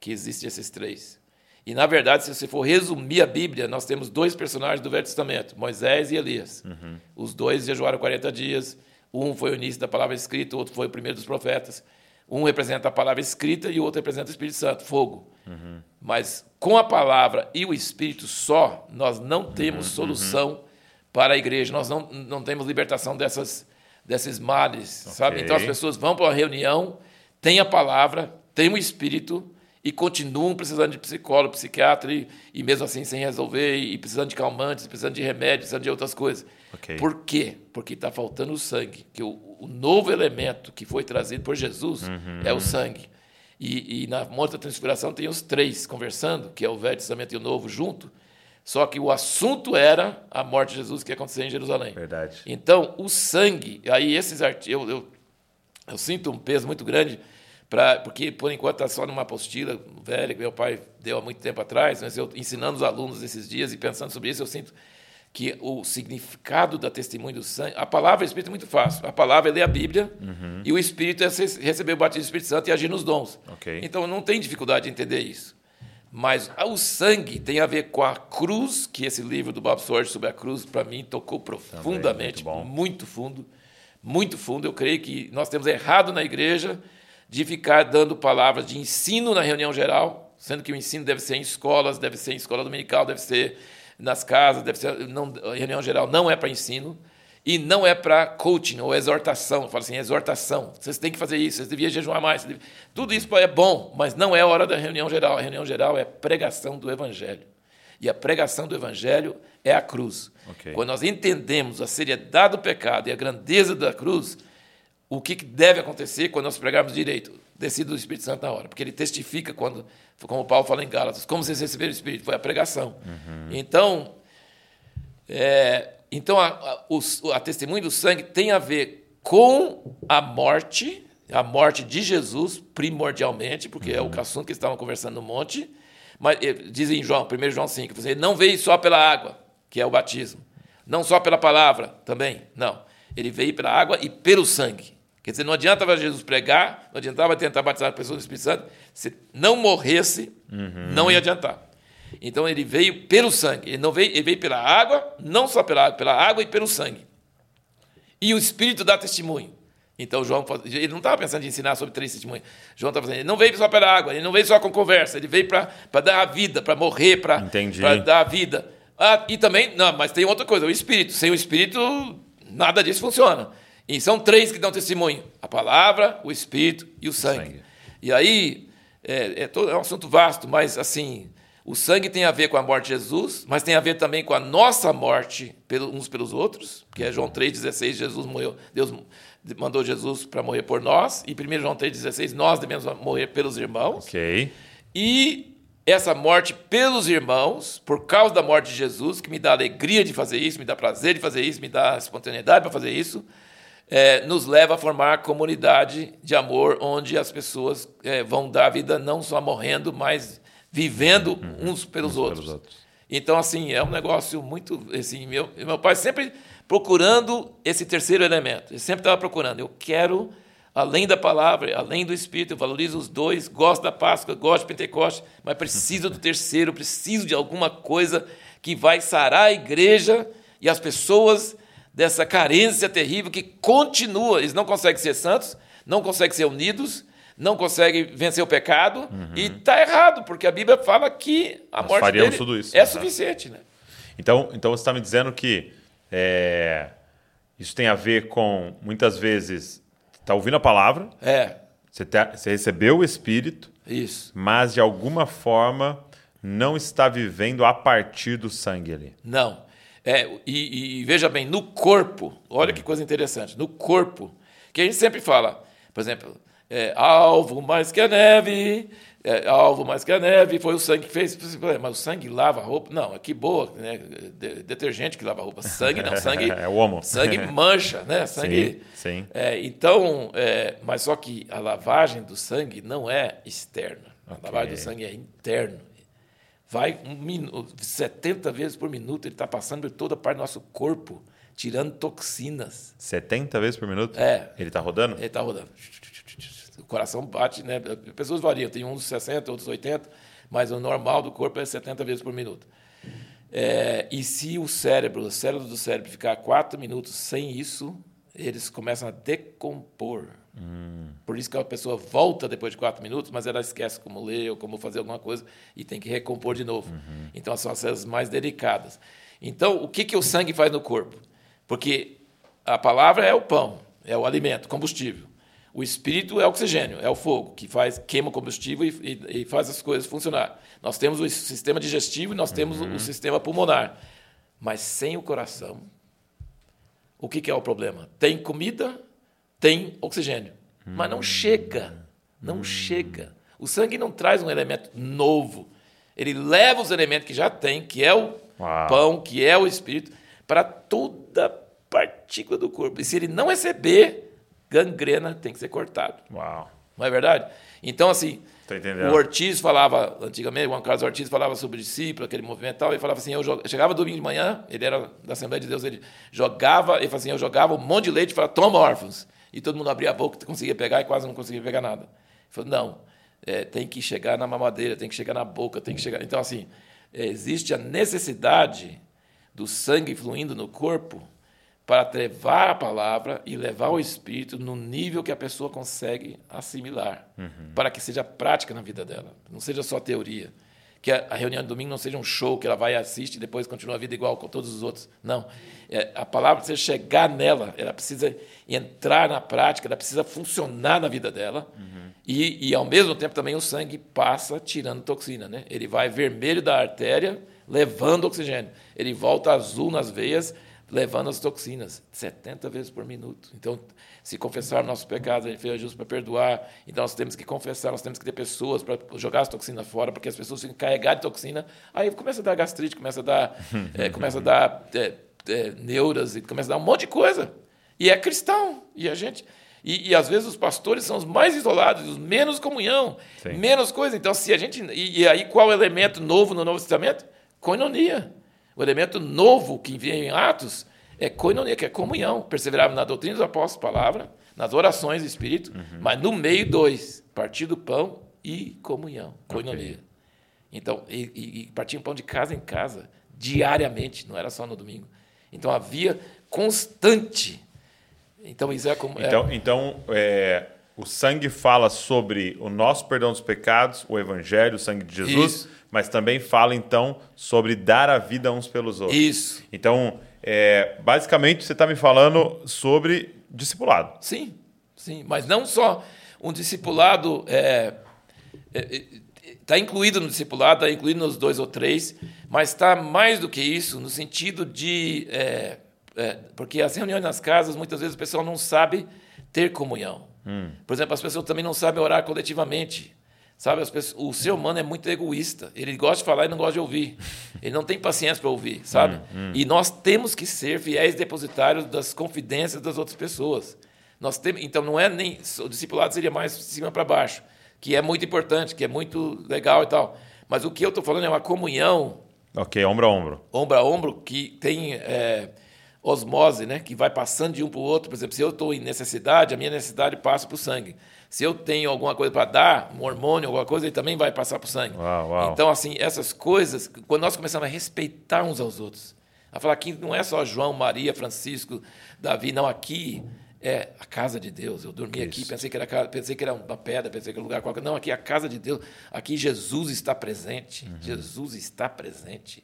que existem esses três. E, na verdade, se você for resumir a Bíblia, nós temos dois personagens do Velho Testamento, Moisés e Elias. Uhum. Os dois jejuaram 40 dias, um foi o início da palavra escrita, o outro foi o primeiro dos profetas. Um representa a palavra escrita e o outro representa o Espírito Santo, fogo. Uhum. Mas com a palavra e o Espírito só, nós não temos uhum. solução uhum. Para a igreja. Nós não, não temos libertação dessas, desses males, okay. sabe? Então as pessoas vão para uma reunião, têm a palavra, têm o Espírito e continuam precisando de psicólogo, psiquiatra e, e mesmo assim sem resolver e precisando de calmantes, precisando de remédios, precisando de outras coisas.
Okay.
Por quê? Porque está faltando o sangue. Que o, o, novo elemento que foi trazido por Jesus uhum. é o sangue. E, e na Monte da Transfiguração tem os três conversando, que é o Velho Testamento e o Novo junto. Só que o assunto era a morte de Jesus que ia acontecer em Jerusalém.
Verdade.
Então, o sangue, aí esses artigos, eu, eu, eu sinto um peso muito grande, pra, porque por enquanto está só numa apostila velha que meu pai deu há muito tempo atrás, mas eu ensinando os alunos esses dias e pensando sobre isso, eu sinto que o significado da testemunho do sangue. A palavra e o Espírito é muito fácil. A palavra é ler a Bíblia uhum. e o Espírito é receber o batismo do Espírito Santo e agir nos dons.
Okay.
Então não tem dificuldade de entender isso. Mas o sangue tem a ver com a cruz, que esse livro do Bob Sorge sobre a cruz, para mim, tocou profundamente,
muito,
muito fundo. Muito fundo. Eu creio que nós temos errado na igreja de ficar dando palavras de ensino na reunião geral, sendo que o ensino deve ser em escolas, deve ser em escola dominical, deve ser nas casas, deve ser não, reunião geral não é para ensino e não é para coaching ou exortação. Fala assim, exortação. Vocês têm que fazer isso, vocês deviam jejuar mais. Tudo isso é bom, mas não é hora da reunião geral. A reunião geral é pregação do evangelho. E a pregação do evangelho é a cruz.
Okay.
Quando nós entendemos a seriedade do pecado e a grandeza da cruz, o que deve acontecer quando nós pregarmos direito? Descido do Espírito Santo na hora, porque ele testifica quando como Paulo fala em Gálatas, como vocês receberam o Espírito? Foi a pregação. Uhum. Então, é, então a, a, o, a testemunho do sangue tem a ver com a morte, a morte de Jesus, primordialmente, porque é o uhum. assunto que estavam conversando no monte. Mas eh, diz em João, 1 João 5, você não veio só pela água, que é o batismo. Não só pela palavra, também. Não. Ele veio pela água e pelo sangue. Quer dizer, não adiantava Jesus pregar, não adiantava tentar batizar as pessoas no Espírito Santo, se não morresse, uhum. não ia adiantar. Então ele veio pelo sangue, ele não veio, ele veio pela água, não só pela água, pela água e pelo sangue. E o Espírito dá testemunho. Então João, ele não estava pensando em ensinar sobre três testemunhos. João estava dizendo, ele não veio só pela água, ele não veio só com conversa, ele veio para dar a vida, para morrer, para dar a vida. Ah, e também, não, mas tem outra coisa, o Espírito. Sem o Espírito, nada disso funciona. E são três que dão testemunho: a palavra, o Espírito e o sangue. sangue. E aí, é, é, todo, é um assunto vasto, mas assim, o sangue tem a ver com a morte de Jesus, mas tem a ver também com a nossa morte uns pelos outros, que é João 3,16, Jesus morreu, Deus mandou Jesus para morrer por nós, e 1 João 3,16, nós devemos morrer pelos irmãos.
Ok.
E essa morte pelos irmãos, por causa da morte de Jesus, que me dá alegria de fazer isso, me dá prazer de fazer isso, me dá espontaneidade para fazer isso, é, nos leva a formar comunidade de amor, onde as pessoas é, vão dar a vida não só morrendo, mas vivendo uhum. uns pelos uns outros. Pelos outros. Então, assim, é um negócio muito. Assim, meu, meu pai sempre procurando esse terceiro elemento. Ele sempre estava procurando. Eu quero, além da palavra, além do Espírito, eu valorizo os dois, gosto da Páscoa, gosto de Pentecoste, mas preciso do terceiro, preciso de alguma coisa que vai sarar a igreja e as pessoas dessa carência terrível que continua. Eles não conseguem ser santos, não conseguem ser unidos, não conseguem vencer o pecado uhum. e está errado, porque a Bíblia fala que a Nós morte dele tudo isso, é né? suficiente. Né?
Então, então você está me dizendo que é, isso tem a ver com, muitas vezes, está ouvindo a palavra,
é.
você, tá, você recebeu o Espírito,
isso.
mas de alguma forma não está vivendo a partir do sangue ali.
Não. É, e, e, veja bem, no corpo, olha hum. que coisa interessante, no corpo, que a gente sempre fala, por exemplo, é, alvo mais que a neve, é, alvo mais que a neve, foi o sangue que fez. Mas o sangue lava a roupa? Não, que boa, né? detergente que lava a roupa. Sangue não, sangue.
é o homo.
Sangue mancha, né? Sangue.
Sim. sim.
É, então, é, mas só que a lavagem do sangue não é externa. A okay. lavagem do sangue é interno vai um minuto, 70 vezes por minuto, ele está passando por toda a parte do nosso corpo, tirando toxinas.
70 vezes por minuto?
É.
Ele está rodando?
Ele está rodando. O coração bate, né? Pessoas variam, tem uns 60, outros 80, mas o normal do corpo é 70 vezes por minuto. É, e se o cérebro, o cérebro do cérebro ficar 4 minutos sem isso, eles começam a decompor. Hum. Por isso que a pessoa volta depois de quatro minutos, mas ela esquece como ler ou como fazer alguma coisa e tem que recompor de novo. Uhum. Então são as células mais delicadas. Então, o que, que o sangue faz no corpo? Porque a palavra é o pão, é o alimento, combustível. O espírito é o oxigênio, é o fogo, que faz queima o combustível e, e, e faz as coisas funcionar. Nós temos o sistema digestivo e nós temos uhum. o, o sistema pulmonar. Mas sem o coração, o que, que é o problema? Tem comida, tem oxigênio, hum. mas não chega. Não hum. chega. O sangue não traz um elemento novo. Ele leva os elementos que já tem, que é o Uau. pão, que é o espírito, para toda partícula do corpo. E se ele não receber, gangrena tem que ser cortado.
Uau.
Não é verdade? Então, assim, o Ortiz falava, antigamente, o Juan Carlos Ortiz falava sobre discípulo, aquele movimento e tal, ele falava assim, eu chegava domingo de manhã, ele era da Assembleia de Deus, ele jogava, ele falava assim, eu jogava um monte de leite e falava, toma órfãos e todo mundo abria a boca, conseguia pegar e quase não conseguia pegar nada. Ele falou, não, é, tem que chegar na mamadeira, tem que chegar na boca, tem que chegar... Então, assim, é, existe a necessidade do sangue fluindo no corpo para levar a palavra e levar o Espírito no nível que a pessoa consegue assimilar, uhum. para que seja prática na vida dela, não seja só teoria que a reunião de domingo não seja um show que ela vai assistir e depois continua a vida igual com todos os outros. Não. É, a palavra precisa chegar nela, ela precisa entrar na prática, ela precisa funcionar na vida dela. Uhum. E, e, ao mesmo tempo, também o sangue passa tirando toxina. Né? Ele vai vermelho da artéria, levando oxigênio. Ele volta azul nas veias, levando as toxinas, 70 vezes por minuto. Então, se confessar nossos pecados, a gente fez justo para perdoar. Então, nós temos que confessar, nós temos que ter pessoas para jogar as toxinas fora, porque as pessoas ficam carregadas de toxina. Aí começa a dar gastrite, começa a dar, é, começa a dar é, é, neuras, e começa a dar um monte de coisa. E é cristão. E a gente. E, e, às vezes os pastores são os mais isolados, os menos comunhão, Sim. menos coisa. Então, se a gente. E, e, aí, qual é o elemento novo no Novo Testamento? Coinonia. O elemento novo que vem em Atos é koinonia, que é comunhão. Perseverava na doutrina dos apóstolos, palavra, nas orações do Espírito, uhum. mas no meio, dois: partir do pão e comunhão, koinonia. Okay. Então, e, e, partir o pão de casa em casa, diariamente, não era só no domingo. Então havia constante. Então isso é como.
É então, é... então é, o sangue fala sobre o nosso perdão dos pecados, o evangelho, o sangue de Jesus, isso. Mas também fala então sobre dar a vida uns pelos outros.
Isso.
Então é, basicamente, você está me falando sobre discipulado.
Sim, sim, mas não só um discipulado é, é, está incluído no discipulado, está incluído nos dois ou três, mas está mais do que isso no sentido de é, é, porque as reuniões nas casas muitas vezes o pessoal não sabe ter comunhão. Hum. Por exemplo, as pessoas também não sabem orar coletivamente. Sabe, as pessoas, o ser humano é muito egoísta. Ele gosta de falar e não gosta de ouvir. Ele não tem paciência para ouvir, sabe? Hum, hum. E nós temos que ser fiéis depositários das confidências das outras pessoas. Nós temos, então não é nem o discipulado seria mais de cima para baixo, que é muito importante, que é muito legal e tal. Mas o que eu estou falando é uma comunhão.
Ok, ombro a ombro.
Ombro a ombro que tem é, osmose, né? Que vai passando de um para o outro. Por exemplo, se eu estou em necessidade, a minha necessidade passa para o sangue. Se eu tenho alguma coisa para dar, um hormônio, alguma coisa, ele também vai passar para o sangue.
Uau, uau.
Então, assim, essas coisas, quando nós começamos a respeitar uns aos outros, a falar que não é só João, Maria, Francisco, Davi, não, aqui é a casa de Deus. Eu dormi Isso. aqui, pensei que era casa, pensei que era uma pedra, pensei que era um lugar qualquer. Não, aqui é a casa de Deus. Aqui Jesus está presente. Uhum. Jesus está presente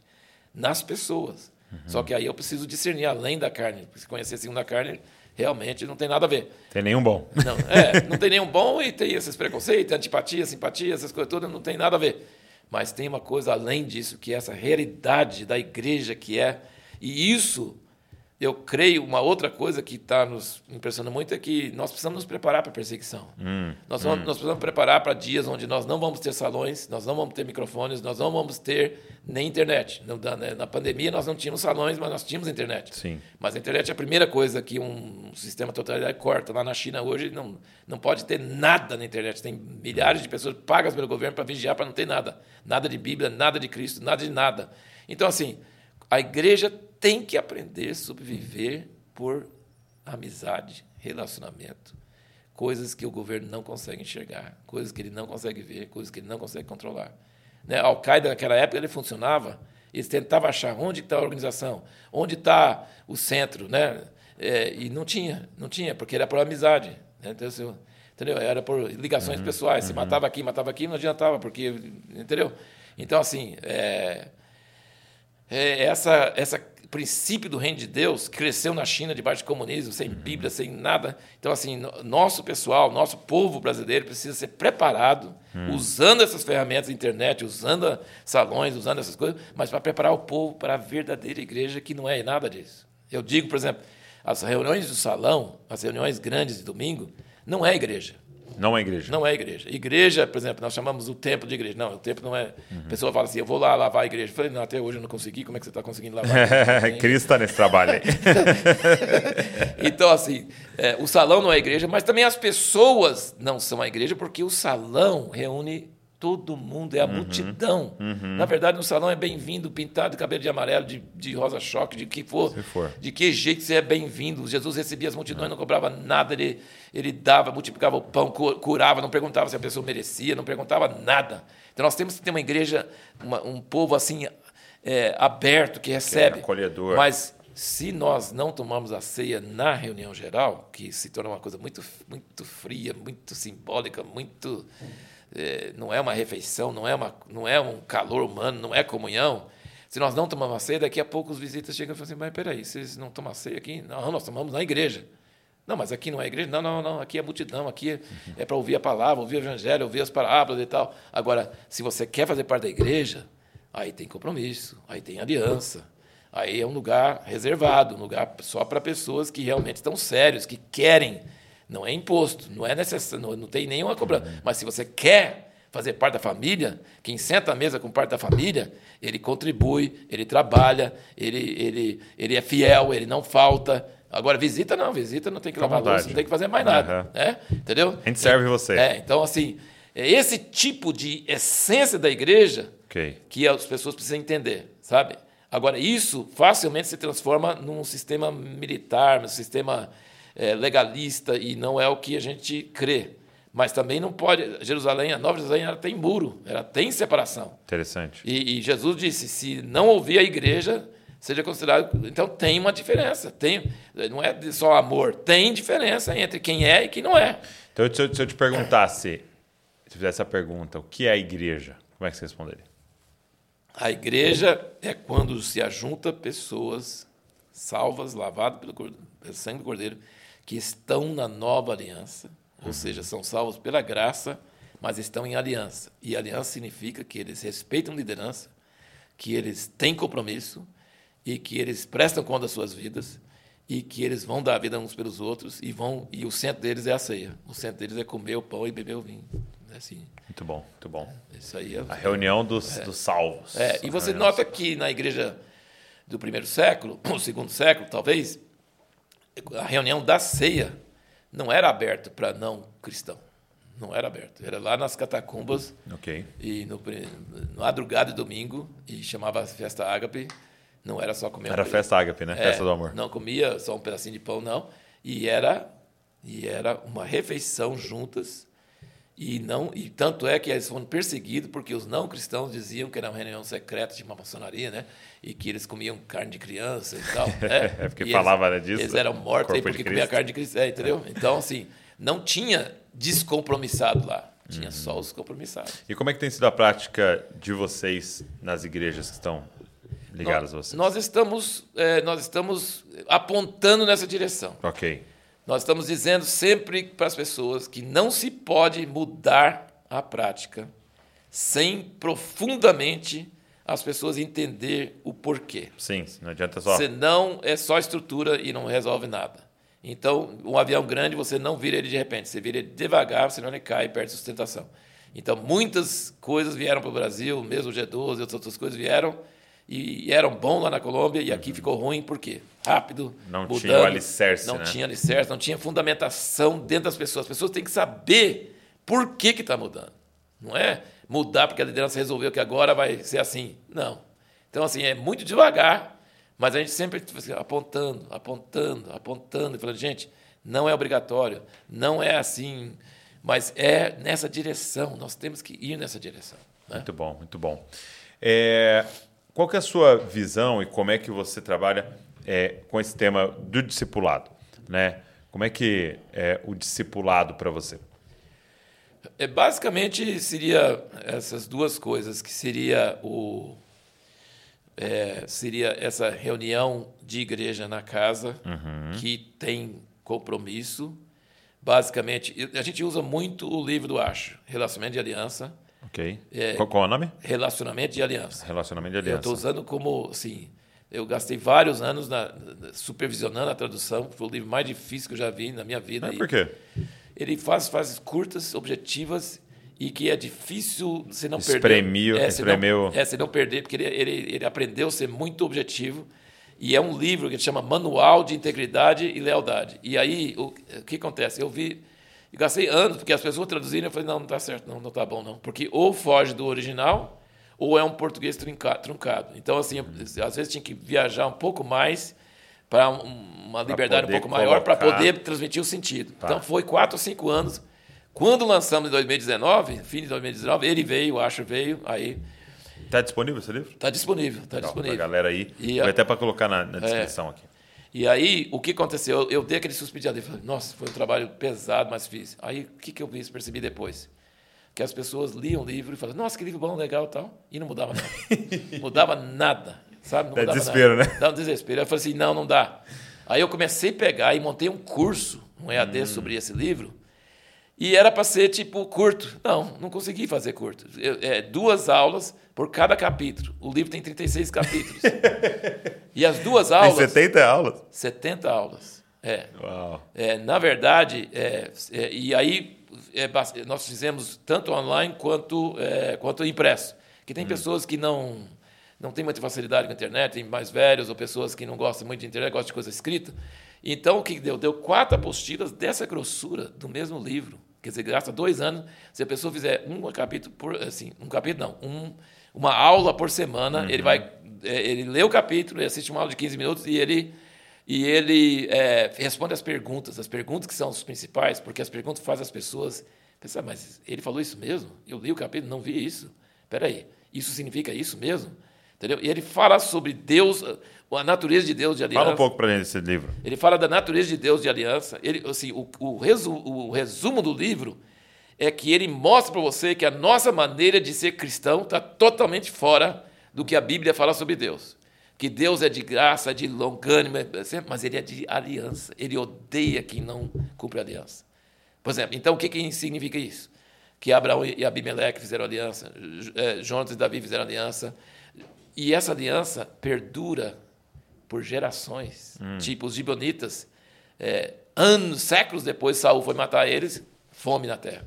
nas pessoas. Uhum. Só que aí eu preciso discernir além da carne. Se conhecer segundo a carne, realmente não tem nada a ver.
Tem nenhum bom.
Não, é, não tem nenhum bom e tem esses preconceitos, antipatia, simpatia, essas coisas todas, não tem nada a ver. Mas tem uma coisa além disso, que é essa realidade da igreja que é. E isso eu creio, uma outra coisa que está nos impressionando muito é que nós precisamos nos preparar para a perseguição.
Hum,
nós, vamos,
hum.
nós precisamos preparar para dias onde nós não vamos ter salões, nós não vamos ter microfones, nós não vamos ter nem internet. Na, né, na pandemia nós não tínhamos salões, mas nós tínhamos internet.
Sim.
Mas a internet é a primeira coisa que um sistema totalitário corta. Lá na China hoje não, não pode ter nada na internet. Tem milhares de pessoas pagas pelo governo para vigiar para não ter nada. Nada de Bíblia, nada de Cristo, nada de nada. Então, assim, a igreja tem que aprender a sobreviver por amizade, relacionamento. Coisas que o governo não consegue enxergar, coisas que ele não consegue ver, coisas que ele não consegue controlar. Né? A Al-Qaeda, naquela época, ele funcionava, eles tentavam achar onde está a organização, onde está o centro, né? É, e não tinha, não tinha, porque era por amizade. Né? Então, entendeu? Era por ligações uhum, pessoais. Se uhum. matava aqui, matava aqui, não adiantava, porque. Entendeu? Então, assim, é, é essa, essa princípio do reino de Deus cresceu na China debaixo de comunismo, sem Bíblia, sem nada. Então, assim, nosso pessoal, nosso povo brasileiro precisa ser preparado, hum. usando essas ferramentas, internet, usando salões, usando essas coisas, mas para preparar o povo para a verdadeira igreja, que não é nada disso. Eu digo, por exemplo, as reuniões do salão, as reuniões grandes de domingo, não é igreja.
Não é igreja.
Não é igreja. Igreja, por exemplo, nós chamamos o templo de igreja. Não, o templo não é. Uhum. A pessoa fala assim: eu vou lá lavar a igreja. Eu falei: não, até hoje eu não consegui. Como é que você está conseguindo lavar?
Cristo está nesse trabalho aí.
então, assim, é, o salão não é igreja, mas também as pessoas não são a igreja, porque o salão reúne todo mundo, é a uhum, multidão. Uhum. Na verdade, no salão é bem-vindo, pintado de cabelo de amarelo, de, de rosa-choque, de que for,
for,
De que jeito você é bem-vindo. Jesus recebia as multidões, uhum. não cobrava nada, ele, ele dava, multiplicava o pão, curava, não perguntava se a pessoa merecia, não perguntava nada. Então nós temos que ter uma igreja, uma, um povo assim, é, aberto, que recebe. Que é
acolhedor.
Mas se nós não tomamos a ceia na reunião geral, que se torna uma coisa muito, muito fria, muito simbólica, muito é, não é uma refeição, não é, uma, não é um calor humano, não é comunhão. Se nós não tomamos a ceia, daqui a pouco os visitas chegam e falam assim, mas peraí, vocês não tomam a ceia aqui? Não, nós tomamos na igreja. Não, mas aqui não é igreja? Não, não, não, aqui é multidão, aqui é, é para ouvir a palavra, ouvir o evangelho, ouvir as parábolas e tal. Agora, se você quer fazer parte da igreja, aí tem compromisso, aí tem aliança, aí é um lugar reservado, um lugar só para pessoas que realmente estão sérios, que querem não é imposto, não é necessário, não, não tem nenhuma cobrança. Mas se você quer fazer parte da família, quem senta à mesa com parte da família, ele contribui, ele trabalha, ele, ele, ele é fiel, ele não falta. Agora, visita não, visita não tem que lavar louça, não tem que fazer mais nada. Uhum. Né? Entendeu?
A gente serve você.
É, então, assim, é esse tipo de essência da igreja
okay.
que as pessoas precisam entender, sabe? Agora, isso facilmente se transforma num sistema militar, num sistema é, legalista e não é o que a gente crê. Mas também não pode. Jerusalém, a Nova Jerusalém, ela tem muro, ela tem separação.
Interessante.
E, e Jesus disse: se não ouvir a igreja, seja considerado. Então tem uma diferença. Tem, não é só amor, tem diferença entre quem é e quem não é.
Então, se eu, se eu te perguntasse, se fizesse essa pergunta, o que é a igreja? Como é que você responderia?
A igreja é quando se ajunta pessoas salvas, lavadas pelo, pelo sangue do Cordeiro, que estão na nova aliança, ou uhum. seja, são salvos pela graça, mas estão em aliança. E aliança significa que eles respeitam liderança, que eles têm compromisso e que eles prestam conta das suas vidas e que eles vão dar a vida uns pelos outros e vão e o centro deles é a ceia. O centro deles é comer o pão e beber o vinho. Assim,
Muito bom, muito bom.
isso aí é,
A reunião dos, dos salvos.
é, e você nota que na igreja do primeiro século, ou segundo século, talvez, a reunião da ceia não era aberta para não cristão. Não era aberto. Era lá nas catacumbas
Ok.
e no, no madrugada de domingo e chamava festa ágape. Não era só comer um
Era
pe-
festa ágape, né?
É,
festa do amor.
Não comia só um pedacinho de pão, não. E era e era uma refeição juntas. E não e tanto é que eles foram perseguidos porque os não cristãos diziam que era uma reunião secreta de uma maçonaria, né? E que eles comiam carne de criança e tal. né?
É, porque
E
falava, né,
eles,
disso,
Eles eram mortos aí porque comiam carne de Cristo, é, entendeu? Então assim, não tinha descompromissado lá. Tinha
Uhum.
só os compromissados.
E como é que tem sido a prática de vocês nas igrejas que estão ligadas a vocês?
Nós estamos, é, nós estamos apontando nessa direção.
Ok.
Nós estamos dizendo sempre para as pessoas que não se pode mudar a prática sem profundamente as pessoas entender o porquê.
Sim, não adianta só.
Senão é só estrutura e não resolve nada. Então, um avião grande, você não vira ele de repente, você vira ele devagar, senão ele cai e perde sustentação. Então, muitas coisas vieram para o Brasil, mesmo o G12 e outras coisas vieram, e eram bons lá na Colômbia, e aqui ficou ruim, por quê? Rápido,
Não
mudando,
tinha alicerce,
Não
né?
tinha alicerce, não tinha fundamentação dentro das pessoas. As pessoas têm que saber por que está mudando. Não é mudar porque a liderança resolveu que agora vai ser assim. Não. Então, assim, é muito devagar, mas a gente sempre assim, apontando, apontando, apontando, falando, gente, não é obrigatório, não é assim, mas é nessa direção, nós temos que ir nessa direção. Né?
Muito bom, muito bom. É, qual que é a sua visão e como é que você trabalha é, com esse tema do discipulado? Né? Como é que é o discipulado para você?
É, basicamente seria essas duas coisas, que seria o é, seria essa reunião de igreja na casa que tem compromisso. Basicamente, a gente usa muito o livro do Acho, Relacionamento de Aliança.
Ok.
É.
Qual, qual é o nome?
Relacionamento de Aliança.
Relacionamento de
Eu
aliança.
estou usando como, assim, eu gastei vários anos na- na- supervisionando a tradução, foi o livro mais difícil que eu já vi na minha vida.
Mas por quê?
Ele faz frases curtas, objetivas e que é difícil você não
Espremiu-
perder. É, você
espremeu.
não, é, você não perder, porque ele, ele, ele aprendeu a ser muito objetivo. E é um livro que chama Manual de Integridade e Lealdade. E aí, o, o que acontece? Eu vi, eu gastei anos, porque as pessoas traduziram, eu falei, não, não está certo, não, não está bom, não. Porque ou foge do original, ou é um português trunca- truncado. Então, assim, às vezes tinha que viajar um pouco mais para uma liberdade um pouco maior, para poder transmitir o sentido.
Tá.
Então, foi quatro ou cinco anos. Quando lançamos em 2019, fim de 2019, ele veio, Acho veio, aí
Está disponível esse livro?
está disponível, está
Legal,
disponível.
Galera aí.
E
Vai até para colocar na, na descrição aqui.
E aí, o que aconteceu? Eu, eu dei aquele suspiro ali, falei, nossa, foi um trabalho pesado, mas fiz. Aí, o que, que eu vi, percebi depois? Que as pessoas liam o livro e falavam, nossa, que livro bom, legal e tal, e não mudava nada. mudava nada, sabe? Não
Dá
mudava
desespero, né?
Dá um desespero. Eu falei assim, não, não dá. Aí eu comecei a pegar e montei um curso, um EAD
Hum.
sobre esse livro, e era para ser tipo curto. Não, não consegui fazer curto. Eu- é, duas aulas por cada capítulo. O livro tem 36 capítulos. e as duas
Tem
aulas.
70 aulas.
70 aulas. É.
Uau.
É, na verdade, é, é, e aí é, nós fizemos tanto online quanto, é, quanto impresso. Que tem pessoas que não, não têm muita facilidade com a internet, tem mais velhos ou pessoas que não gostam muito de internet, gostam de coisa escrita. Então, o que deu? Deu quatro apostilas dessa grossura do mesmo livro. Quer dizer, gasta dois anos. Se a pessoa fizer um capítulo por. Assim, um capítulo não, um, uma aula por semana, ele vai. é, ele lê o capítulo, ele assiste uma aula de 15 minutos e ele e ele é, responde as perguntas, as perguntas que são as principais, porque as perguntas fazem as pessoas pensar, mas ele falou isso mesmo? Eu li o capítulo, não vi isso. Espera aí, isso significa isso mesmo? Entendeu? E ele fala sobre Deus, a natureza de Deus de aliança.
Fala um pouco para gente desse livro.
Ele fala da natureza de Deus de aliança. Ele, assim, o, o, resu, o resumo do livro é que ele mostra para você que a nossa maneira de ser cristão está totalmente fora do que a Bíblia fala sobre Deus. Que Deus é de graça, de longânimo, é- mas ele é de aliança. Ele odeia quem não cumpre a aliança. Por exemplo, então o que, que significa isso? Que Abraão e Abimeleque fizeram aliança, Jonas e Davi fizeram aliança, e essa aliança perdura por gerações. Tipo, os gibeonitas, é, anos, séculos depois, Saul foi matar eles, fome na terra.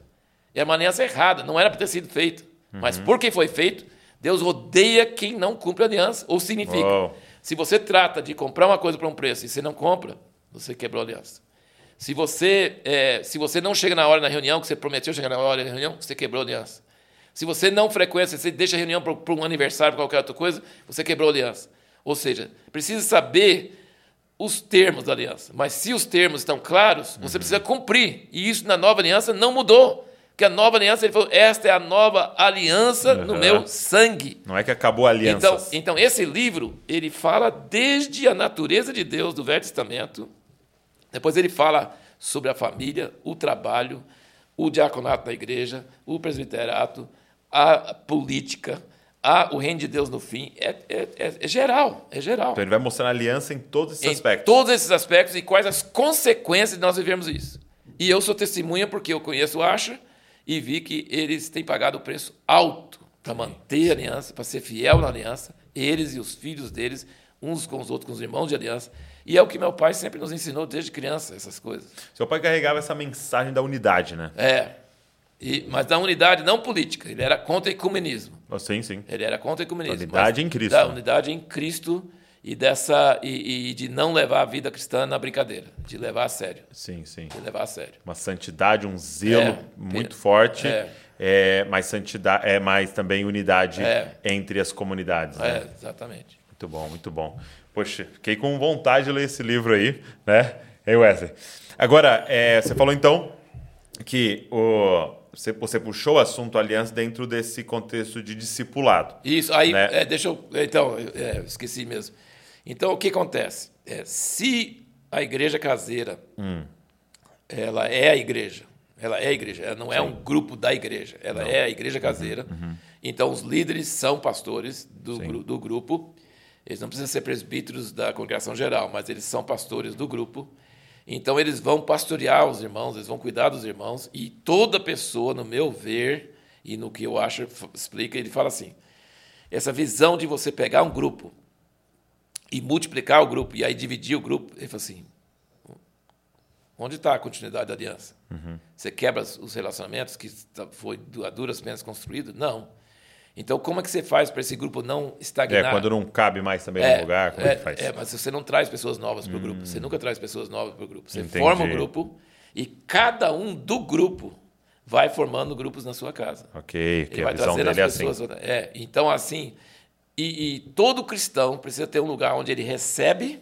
É uma aliança errada, não era para ter sido feito. Uhum. Mas por que foi feito, Deus odeia quem não cumpre a aliança. Ou significa, Uou. se você trata de comprar uma coisa para um preço e você não compra, você quebrou a aliança. Se você, é, se você não chega na hora na reunião, que você prometeu chegar na hora na reunião, você quebrou a aliança. Se você não frequenta, você deixa a reunião para um aniversário, para qualquer outra coisa, você quebrou a aliança. Ou seja, precisa saber os termos da aliança. Mas se os termos estão claros, você uhum. precisa cumprir. E isso na nova aliança não mudou. Porque a nova aliança, ele falou, esta é a nova aliança uhum. no meu sangue.
Não é que acabou a aliança.
Então, então, esse livro, ele fala desde a natureza de Deus do Velho Testamento. Depois ele fala sobre a família, o trabalho, o diaconato da igreja, o presbiterato, a política, a, o reino de Deus no fim. É, é, é, é geral, é geral.
Então ele vai mostrar a aliança em todos esses
em
aspectos.
todos esses aspectos e quais as consequências de nós vivermos isso. E eu sou testemunha porque eu conheço o Asher e vi que eles têm pagado o preço alto para manter a aliança, para ser fiel na aliança, eles e os filhos deles, uns com os outros, com os irmãos de aliança. E é o que meu pai sempre nos ensinou desde criança, essas coisas.
Seu pai carregava essa mensagem da unidade, né?
É. E, mas da unidade não política. Ele era contra o ecumenismo.
Oh, sim, sim.
Ele era contra o ecumenismo.
Da unidade em Cristo.
Da unidade em Cristo e dessa e, e, de não levar a vida cristã na brincadeira, de levar a sério.
Sim, sim.
De levar a sério.
Uma santidade, um zelo é, muito é, forte. É. É, mas santidade é mais também unidade é. entre as comunidades.
É, né? exatamente.
Muito bom, muito bom. Poxa, fiquei com vontade de ler esse livro aí, né? Ei, Wesley. Agora, é, você falou então que o, você, você puxou o assunto aliança dentro desse contexto de discipulado.
Isso, aí, né? é, deixa eu. Então, é, esqueci mesmo. Então, o que acontece? É, se a igreja caseira hum. ela é a igreja, ela é a igreja, ela não é Sim. é um grupo da igreja, ela não. é a igreja caseira. Uhum, uhum. Então, os líderes são pastores do, gru, do grupo. Eles não precisam ser presbíteros da congregação geral, mas eles são pastores do grupo. Então eles vão pastorear os irmãos, eles vão cuidar dos irmãos, e toda pessoa, no meu ver, e no que eu acho, explica, ele fala assim: essa visão de você pegar um grupo e multiplicar o grupo, e aí dividir o grupo, ele fala assim: onde está a continuidade da aliança? Uhum. Você quebra os relacionamentos que foi a duras penas construído? Não. Então, como é que você faz para esse grupo não estagnar?
É, quando não cabe mais também é, no lugar, como é, é que faz?
É, mas você não traz pessoas novas para o hum. grupo. Você nunca traz pessoas novas para o grupo. Você Entendi. forma o um grupo e cada um do grupo vai formando grupos na sua casa.
Ok, que Ele vai trazendo as é assim.
Assim. É, então, assim, e, e, todo cristão precisa ter um lugar onde ele recebe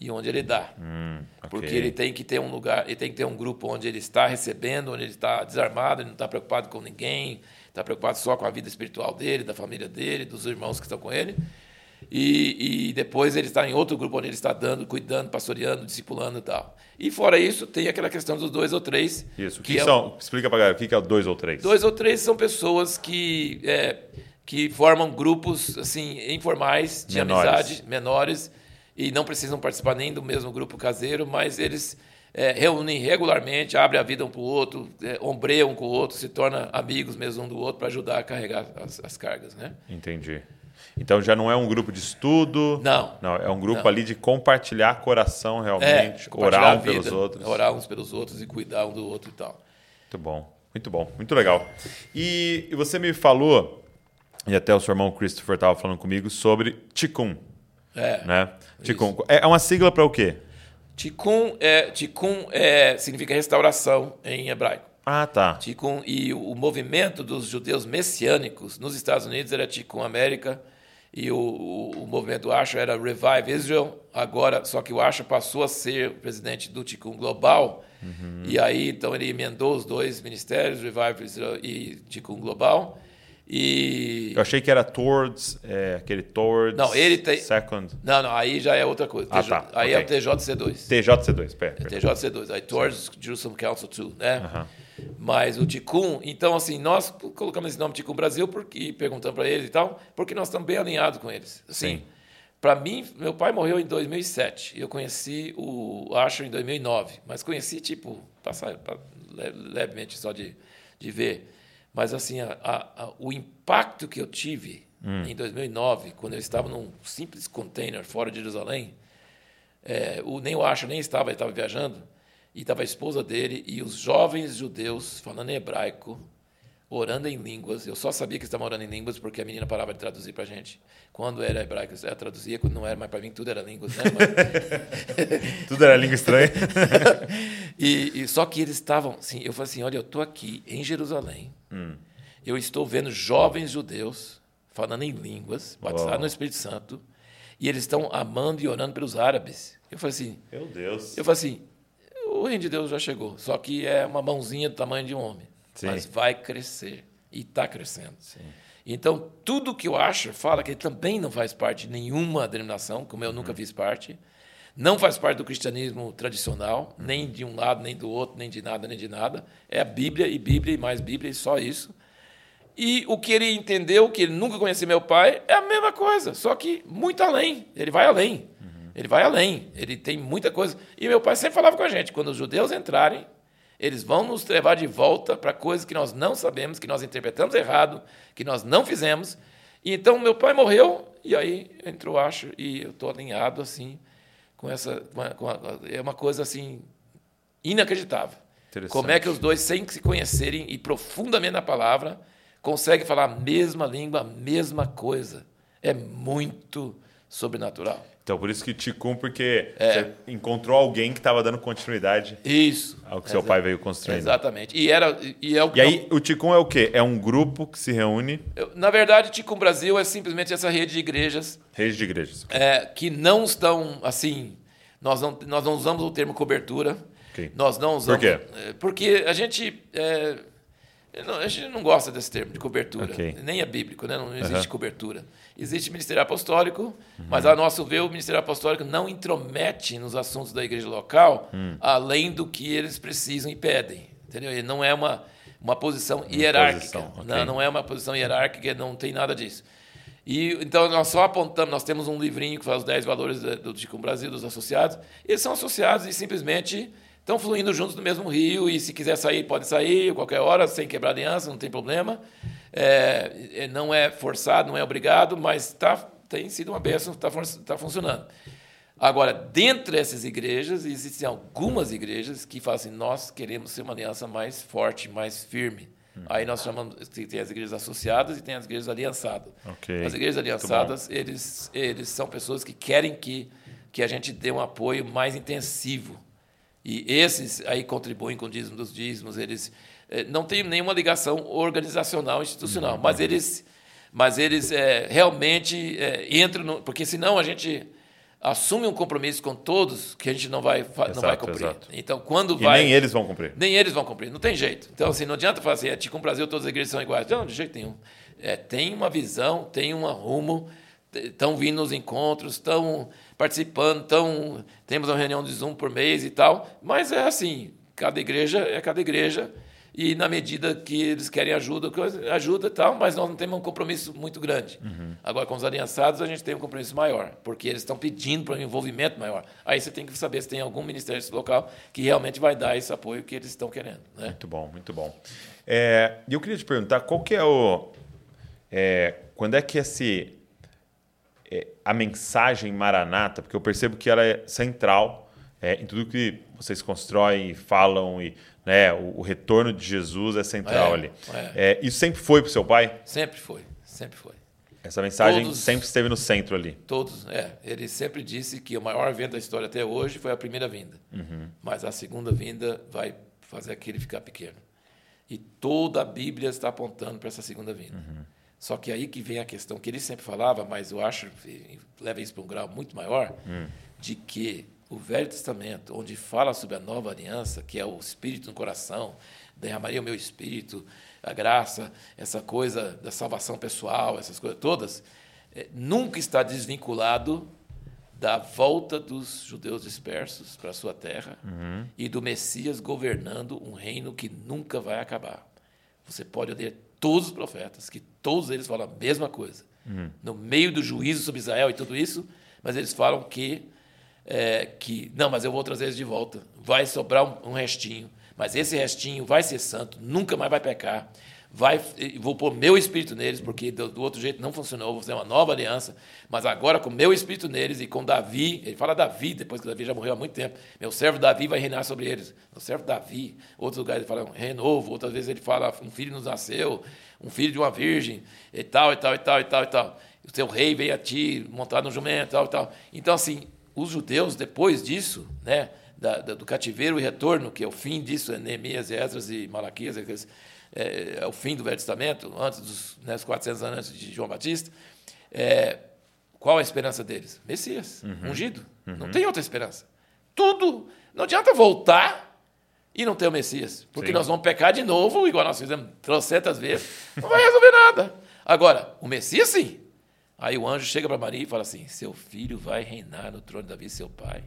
e onde ele dá. Hum, okay. Porque ele tem que ter um lugar, ele tem que ter um grupo onde ele está recebendo, onde ele está desarmado, ele não está preocupado com ninguém está preocupado só com a vida espiritual dele, da família dele, dos irmãos que estão com ele. E, e, depois ele está em outro grupo onde ele está dando, cuidando, pastoreando, discipulando e tal. E fora isso, tem aquela questão dos dois ou três.
Isso. Que, que é são? Explica para galera o que é o dois ou três.
Dois ou três são pessoas que, é, que formam grupos assim informais de menores. amizade, menores, e não precisam participar nem do mesmo grupo caseiro, mas eles é, reúnem regularmente, abrem a vida um para o outro, é, ombreiam um com o outro, se tornam amigos mesmo um do outro para ajudar a carregar as, as, cargas. Né?
Entendi. Então já não é um grupo de estudo.
Não.
Não, é um grupo não. ali de compartilhar coração realmente, é, orar um pelos outros.
Orar uns pelos outros e cuidar um do outro e tal.
Muito bom, muito bom, muito legal. E, e você me falou, e até o seu irmão Christopher estava falando comigo, sobre Ticum.
É.
Né? Ticum. É uma sigla para o quê?
Tikkun, é, tikkun é, significa restauração em hebraico.
Ah, tá.
Tikkun, e o, o, movimento dos judeus messiânicos nos Estados Unidos era Tikkun América, e o, o, o movimento Asha era Revive Israel, agora, só que o Asha passou a ser presidente do Tikkun Global, uhum. e aí então ele emendou os dois ministérios, Revive Israel e Tikkun Global, e...
Eu achei que era Towards, é, aquele Towards
não, ele tem...
Second.
Não, não, aí já é outra coisa.
Ah, tá.
Aí
okay.
é o TJC2.
TJC2, pera.
É TJC2. Aí Towards Sim. Jerusalem Council 2, né? Uh -huh. Mas o Ticum, então assim, nós colocamos esse nome Ticum Brasil porque perguntamos para eles e tal, porque nós estamos bem alinhados com eles. Assim, para mim, meu pai morreu em 2007. Eu conheci o Asher em 2009, mas conheci tipo, passar levemente só de, de ver. Mas assim, a, a, o impacto que eu tive hum. em 2009, quando eu estava num simples container fora de Jerusalém, é, o, nem o Asher nem estava, ele estava viajando, e estava a esposa dele e os jovens judeus falando em hebraico, orando em línguas. Eu só sabia que estavam orando em línguas porque a menina parava de traduzir para a gente. Quando era hebraico, ela traduzia, quando não era, mas para mim tudo era línguas. Né?
Mas... tudo era língua estranha.
e, e, só que eles estavam, assim, eu falei assim, olha, eu estou aqui em Jerusalém, hum. eu estou vendo jovens judeus falando em línguas, batizados no Espírito Santo, e eles estão amando e orando pelos árabes. Eu falei assim,
meu Deus.
Eu falei assim, o reino de Deus já chegou, só que é uma mãozinha do tamanho de um homem, Sim. mas vai crescer e está crescendo. Sim. Então, tudo que eu acho fala que ele também não faz parte de nenhuma denominação, como eu nunca uhum. fiz parte. Não faz parte do cristianismo tradicional, uhum. nem de um lado, nem do outro, nem de nada, nem de nada. É a Bíblia e Bíblia e mais Bíblia e só isso. E o que ele entendeu, que ele nunca conhecia meu pai, é a mesma coisa, só que muito além. Ele vai além. Uhum. Ele vai além. Ele tem muita coisa. E meu pai sempre falava com a gente: quando os judeus entrarem, eles vão nos levar de volta para coisas que nós não sabemos, que nós interpretamos errado, que nós não fizemos. E então meu pai morreu e aí entrou acho e eu estou alinhado assim com essa com a, é uma coisa assim inacreditável. Como é que os dois sem se conhecerem e profundamente na palavra conseguem falar a mesma língua, a mesma coisa? É muito sobrenatural.
Então, por isso que Ticum, porque é. você encontrou alguém que estava dando continuidade
isso.
ao que seu pai veio construindo.
Exatamente. E, era, e, é o,
e aí, o Ticum é o quê? É um grupo que se reúne?
Eu, na verdade, Ticum Brasil é simplesmente essa rede de igrejas.
Rede de igrejas.
É, que não estão, assim... Nós não, nós não usamos o termo cobertura. Okay. Nós não usamos...
Por quê?
É, porque a gente... É, a gente não gosta desse termo de cobertura. Okay. Nem é bíblico, né? não existe uhum. cobertura. Existe ministério apostólico, uhum. mas a nosso ver, o ministério apostólico não intromete nos assuntos da igreja local, uhum. além do que eles precisam e pedem. Entendeu? Ele não é uma, uma posição hierárquica. Posição. Okay. Não, não é uma posição hierárquica, não tem nada disso. E, então, nós só apontamos, nós temos um livrinho que faz os 10 valores do Tico Brasil, dos associados. Eles são associados e simplesmente estão fluindo juntos no mesmo rio e se quiser sair, pode sair a qualquer hora, sem quebrar aliança, não tem problema. É, é, não é forçado, não é obrigado, mas tá, tem sido uma bênção, está tá funcionando. Agora, dentre essas igrejas, existem algumas igrejas que falam assim, nós queremos ser uma aliança mais forte, mais firme. Hum. Aí nós chamamos, tem as igrejas associadas e tem as igrejas aliançadas.
Okay.
As igrejas aliançadas, eles, eles são pessoas que querem que, que a gente dê um apoio mais intensivo e esses aí contribuem com o dízimo dos dízimos, eles eh, não têm nenhuma ligação organizacional, institucional, uhum. mas eles, mas eles é, realmente é, entram, no, porque senão a gente assume um compromisso com todos que a gente não vai, exato, não vai cumprir. Exato. Então, quando
e
vai.
nem eles vão cumprir.
Nem eles vão cumprir, não tem jeito. Então, assim, não adianta falar assim, é, com o Brasil todas as igrejas são iguais. Não, de jeito nenhum. É, tem uma visão, tem um rumo, estão vindo nos encontros, estão participando, tão, temos uma reunião de Zoom por mês e tal, mas é assim, cada igreja é cada igreja e na medida que eles querem ajuda, ajuda e tal, mas nós não temos um compromisso muito grande. Uhum. Agora, com os aliançados, a gente tem um compromisso maior, porque eles estão pedindo para um envolvimento maior. Aí você tem que saber se tem algum ministério local que realmente vai dar esse apoio que eles estão querendo. Né?
Muito bom, muito bom. É, e é, eu queria te perguntar, qual que é o... É, quando é que esse é, a mensagem Maranata, porque eu percebo que ela é central é, em tudo que vocês constroem, falam e né, o, o retorno de Jesus é central é, ali. É. É, isso sempre foi para o seu pai?
Sempre foi, sempre foi.
Essa mensagem todos, sempre esteve no centro ali.
Todos, é. Ele sempre disse que o maior evento da história até hoje foi a primeira vinda. Uhum. Mas a segunda vinda vai fazer aquele ficar pequeno. E toda a Bíblia está apontando para essa segunda vinda. Uhum. Só que aí que vem a questão que ele sempre falava, mas eu acho leva isso para um grau muito maior, hum. de que o Velho Testamento, onde fala sobre a nova aliança, que é o Espírito no coração, derramaria o meu Espírito, a graça, essa coisa da salvação pessoal, essas coisas todas, é, nunca está desvinculado da volta dos judeus dispersos para a sua terra uhum. e do Messias governando um reino que nunca vai acabar. Você pode ler todos os profetas, que todos eles falam a mesma coisa. Uhum. No meio do juízo sobre Israel e tudo isso, mas eles falam que, é, que não, mas eu vou trazer eles de volta. Vai sobrar um, um restinho, mas esse restinho vai ser santo, nunca mais vai pecar. Vai, vou pôr meu espírito neles, porque do, do, outro jeito não funcionou, vou fazer uma nova aliança, mas agora com meu espírito neles e com Davi, ele fala Davi, depois que Davi já morreu há muito tempo, meu servo Davi vai reinar sobre eles. Meu servo Davi, outros lugares ele fala renovo, outras vezes ele fala um filho nos nasceu, um filho de uma virgem, e tal, e tal, e tal, e tal, e tal. O seu rei veio a ti, montado no jumento, e tal, e tal. Então, assim, os judeus, depois disso, né, da, da, do cativeiro e retorno, que é o fim disso, é Neemias, Esdras e Malaquias, aqueles é, é, o fim do Velho Testamento, antes dos né, 400 anos antes de João Batista, é, qual a esperança deles? Messias, uhum. ungido. Uhum. Não tem outra esperança. Tudo. Não adianta voltar e não ter o Messias, porque Sim. nós vamos pecar de novo, igual nós fizemos trocentas vezes, não vai resolver nada. Agora, o Messias sim. Aí o anjo chega para Maria e fala assim: Seu filho vai reinar no trono de Davi, seu pai.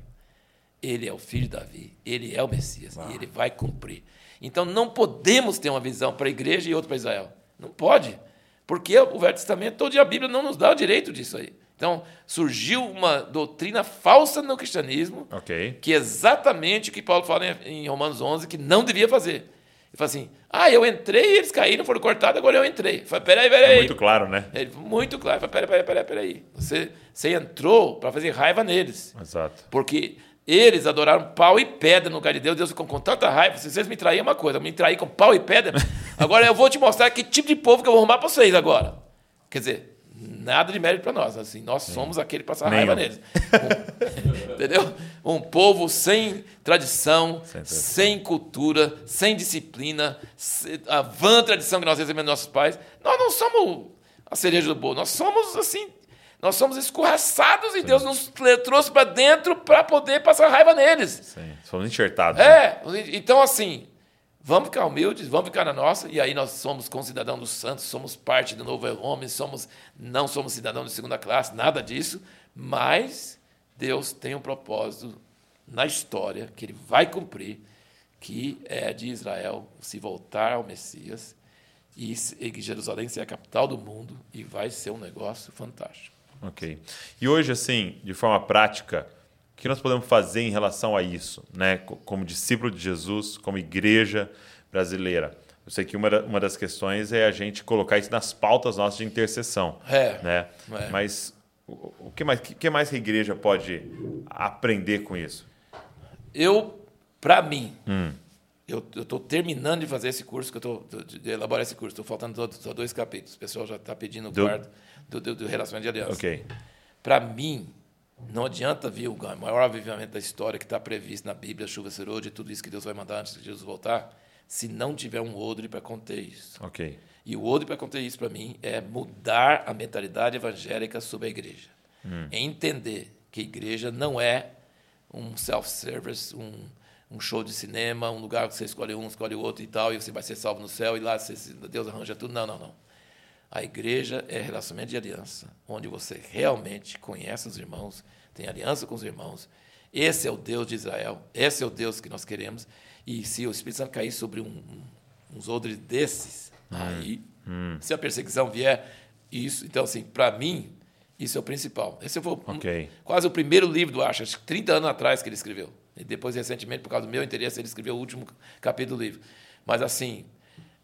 Ele é o filho de Davi, ele é o Messias e ele vai cumprir. Então não podemos ter uma visão para a igreja e outra para Israel. Não pode. Porque o Velho Testamento, todo dia a Bíblia não nos dá o direito disso aí. Então, surgiu uma doutrina falsa no cristianismo,
okay.
que é exatamente o que Paulo fala em Romanos 11, que não devia fazer. Ele fala assim: ah, eu entrei, eles caíram, foram cortados, agora eu entrei. Ele fala, peraí, peraí.
É muito claro, né?
Ele, muito claro. Ele fala, peraí, peraí, peraí, peraí. Você, você entrou para fazer raiva neles.
Exato.
Porque eles adoraram pau e pedra no lugar de Deus. Deus ficou com tanta raiva. Se vocês me traírem é uma coisa, me trair com pau e pedra. Agora eu vou te mostrar que tipo de povo que eu vou arrumar para vocês agora. Quer dizer, nada de mérito para nós. Assim, nós somos aquele que passa raiva neles. Um, entendeu? Um povo sem tradição, sem, sem cultura, sem disciplina, a vã tradição que nós recebemos dos nossos pais. Nós não somos a cereja do bolo. Nós somos assim nós somos escorraçados e Sim. Deus nos trouxe para dentro para poder passar raiva neles.
Sim, somos enxertados.
É, né? então assim, vamos ficar humildes, vamos ficar na nossa, e aí nós somos concidadãos dos santos, somos parte do novo homem, somos, não somos cidadãos de segunda classe, nada disso, mas Deus tem um propósito na história que ele vai cumprir, que é de Israel se voltar ao Messias e Jerusalém ser a capital do mundo e vai ser um negócio fantástico.
Ok. E hoje, assim, de forma prática, o que nós podemos fazer em relação a isso, né? Como discípulo de Jesus, como igreja brasileira? Eu sei que uma, uma das questões é a gente colocar isso nas pautas nossas de intercessão.
É.
Né? É. Mas o, que mais que, que mais que a igreja pode aprender com isso?
Eu, para mim, hum. eu estou terminando de fazer esse curso, que eu estou de elaborar esse curso. Estou faltando só dois capítulos. O pessoal já está pedindo o do... quarto do, do, do relacionamento de aliança.
Okay.
Para mim, não adianta vir o maior avivamento da história que está previsto na Bíblia, chuva serode, tudo isso que Deus vai mandar antes de Jesus voltar, se não tiver um odre para conter isso.
Okay.
E o odre para conter isso, para mim, é mudar a mentalidade evangélica sobre a igreja. Hum. É entender que a igreja não é um self-service, um, um show de cinema, um lugar que você escolhe um, escolhe o outro e tal, e você vai ser salvo no céu, e lá você, Deus arranja tudo. Não, não, não. A igreja é relacionamento de aliança, onde você realmente conhece os irmãos, tem aliança com os irmãos. Esse é o Deus de Israel, esse é o Deus que nós queremos. E se o Espírito Santo cair sobre um, um, uns odres desses, hum, aí, hum. se a perseguição vier, isso. Então, assim, para mim, isso é o principal. Esse foi
okay.
um, quase o primeiro livro do Acha, 30 anos atrás que ele escreveu. E depois, recentemente, por causa do meu interesse, ele escreveu o último capítulo do livro. Mas, assim,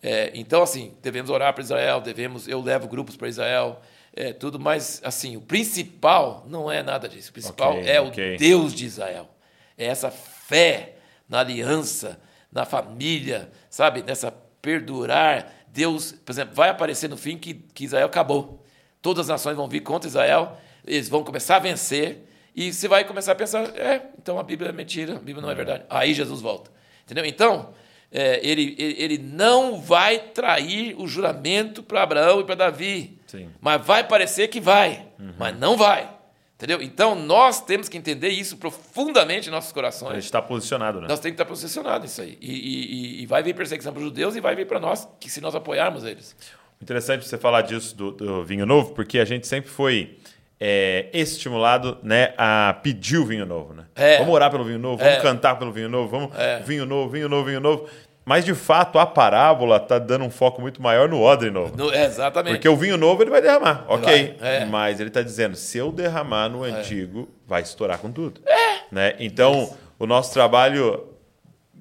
é, então, assim, devemos orar para Israel, devemos, eu levo grupos para Israel, é, tudo, mas, assim, o principal não é nada disso. O principal okay, é okay. o Deus de Israel. É essa fé na aliança, na família, sabe? Nessa perdurar. Deus, por exemplo, vai aparecer no fim que, que Israel acabou. Todas as nações vão vir contra Israel, eles vão começar a vencer, e você vai começar a pensar: é, então a Bíblia é mentira, a Bíblia não é, é verdade. Aí Jesus volta. Entendeu? Então, é, ele, ele não vai trair o juramento para Abraão e para Davi.
Sim.
Mas vai parecer que vai, uhum. mas não vai. Entendeu? Então nós temos que entender isso profundamente em nossos corações. A
gente está posicionado, né?
Nós temos que estar posicionado nisso aí. E, e, e vai vir perseguição para os judeus e vai vir para nós, que se nós apoiarmos eles.
Interessante você falar disso do, do vinho novo, porque a gente sempre foi é, estimulado né, a pedir o vinho novo. Né?
É.
Vamos orar pelo vinho novo, vamos é. cantar pelo vinho novo, vamos
é.
vinho novo, vinho novo, vinho novo. Mas, de fato, a parábola está dando um foco muito maior no odre novo.
No, exatamente.
Porque o vinho novo ele vai derramar, ok.
Vai, é.
Mas ele está dizendo, se eu derramar no é. antigo, vai estourar com tudo.
É.
Né? Então, o nosso trabalho...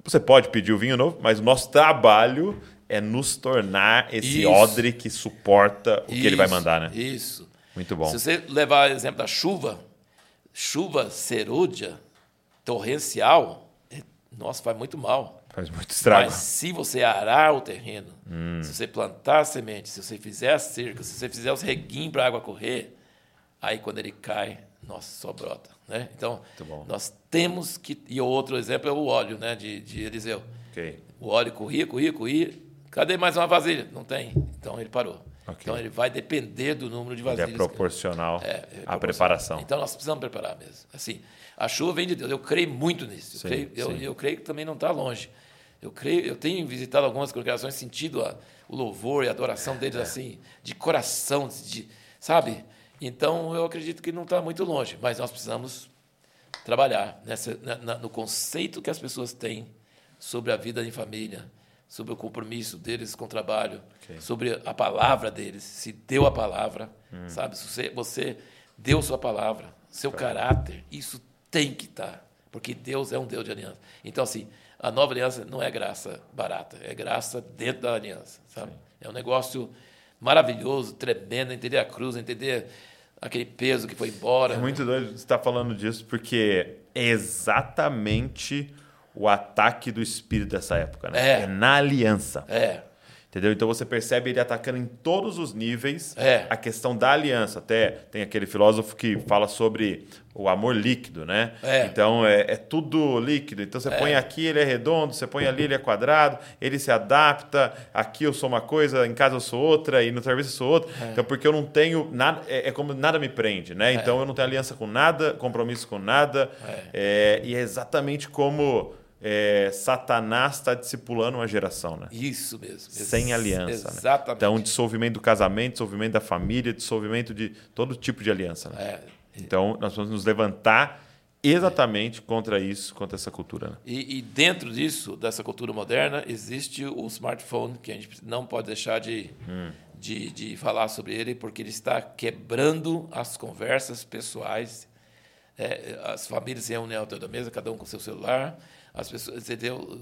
Você pode pedir o vinho novo, mas o nosso trabalho é nos tornar esse
Isso.
odre que suporta o que ele vai
Isso,
mandar, né?
Isso.
Muito bom.
Se você levar o exemplo da chuva, chuva serúdia, torrencial, é- nossa, faz muito mal.
Faz muito estrago.
Mas se você arar o terreno,
Hum.
se você plantar a semente, se você fizer a cerca, se você fizer os reguinhos para a água correr, aí quando ele cai, nossa, só brota. Né? Então, nós temos que. E o outro exemplo é o óleo né, de, de Eliseu.
Ok.
O óleo corria, corria, corria. Cadê mais uma vasilha? Não tem. Então ele parou.
Ok.
Então ele vai depender do número de
Ele é
vasilhas.
proporcional
É, é
à preparação.
Então nós precisamos preparar mesmo. Assim, a chuva vem de Deus. Eu creio muito nisso. Eu,
Sim,
creio, eu, eu creio que também não está longe. Eu creio, eu tenho visitado algumas congregações, sentido a- o louvor e a adoração deles
É.
assim, de coração, de, sabe? Então eu acredito que não está muito longe, mas nós precisamos trabalhar nessa, na- na- no conceito que as pessoas têm sobre a vida em família, sobre o compromisso deles com o trabalho, sobre a palavra deles, se deu a palavra, sabe? Se você, você deu sua palavra, seu caráter, isso tem que estar, porque Deus é um Deus de aliança. Então, assim, a nova aliança não é graça barata, é graça dentro da aliança, sabe? É um negócio maravilhoso, tremendo, entender a cruz, entender aquele peso que foi embora.
É muito doido você estar falando disso, porque é exatamente o ataque do espírito dessa época, né?
É.
na aliança.
É,
Entendeu? Então você percebe ele atacando em todos os níveis
É.
a questão da aliança. Até tem aquele filósofo que fala sobre o amor líquido, né?
É.
Então é, é tudo líquido. Então você põe aqui, ele é redondo, você põe ali, ele é quadrado, ele se adapta. Aqui eu sou uma coisa, em casa eu sou outra, e no serviço eu sou outra. Então, porque eu não tenho nada, é, é como nada me prende, né? Então eu não tenho aliança com nada, compromisso com nada. É, e é exatamente como é, Satanás está discipulando uma geração, né?
isso mesmo.
sem aliança. né?
Exatamente.
Então, dissolvimento do casamento, dissolvimento da família, dissolvimento de todo tipo de aliança. Né?
É.
Então, nós vamos nos levantar exatamente contra isso, contra essa cultura. Né?
E, e dentro disso, dessa cultura moderna, existe o smartphone, que a gente não pode deixar de, de, de falar sobre ele, porque ele está quebrando as conversas pessoais. É, as famílias se reúnem ao redor da mesa, cada um com seu celular. As pessoas, entendeu?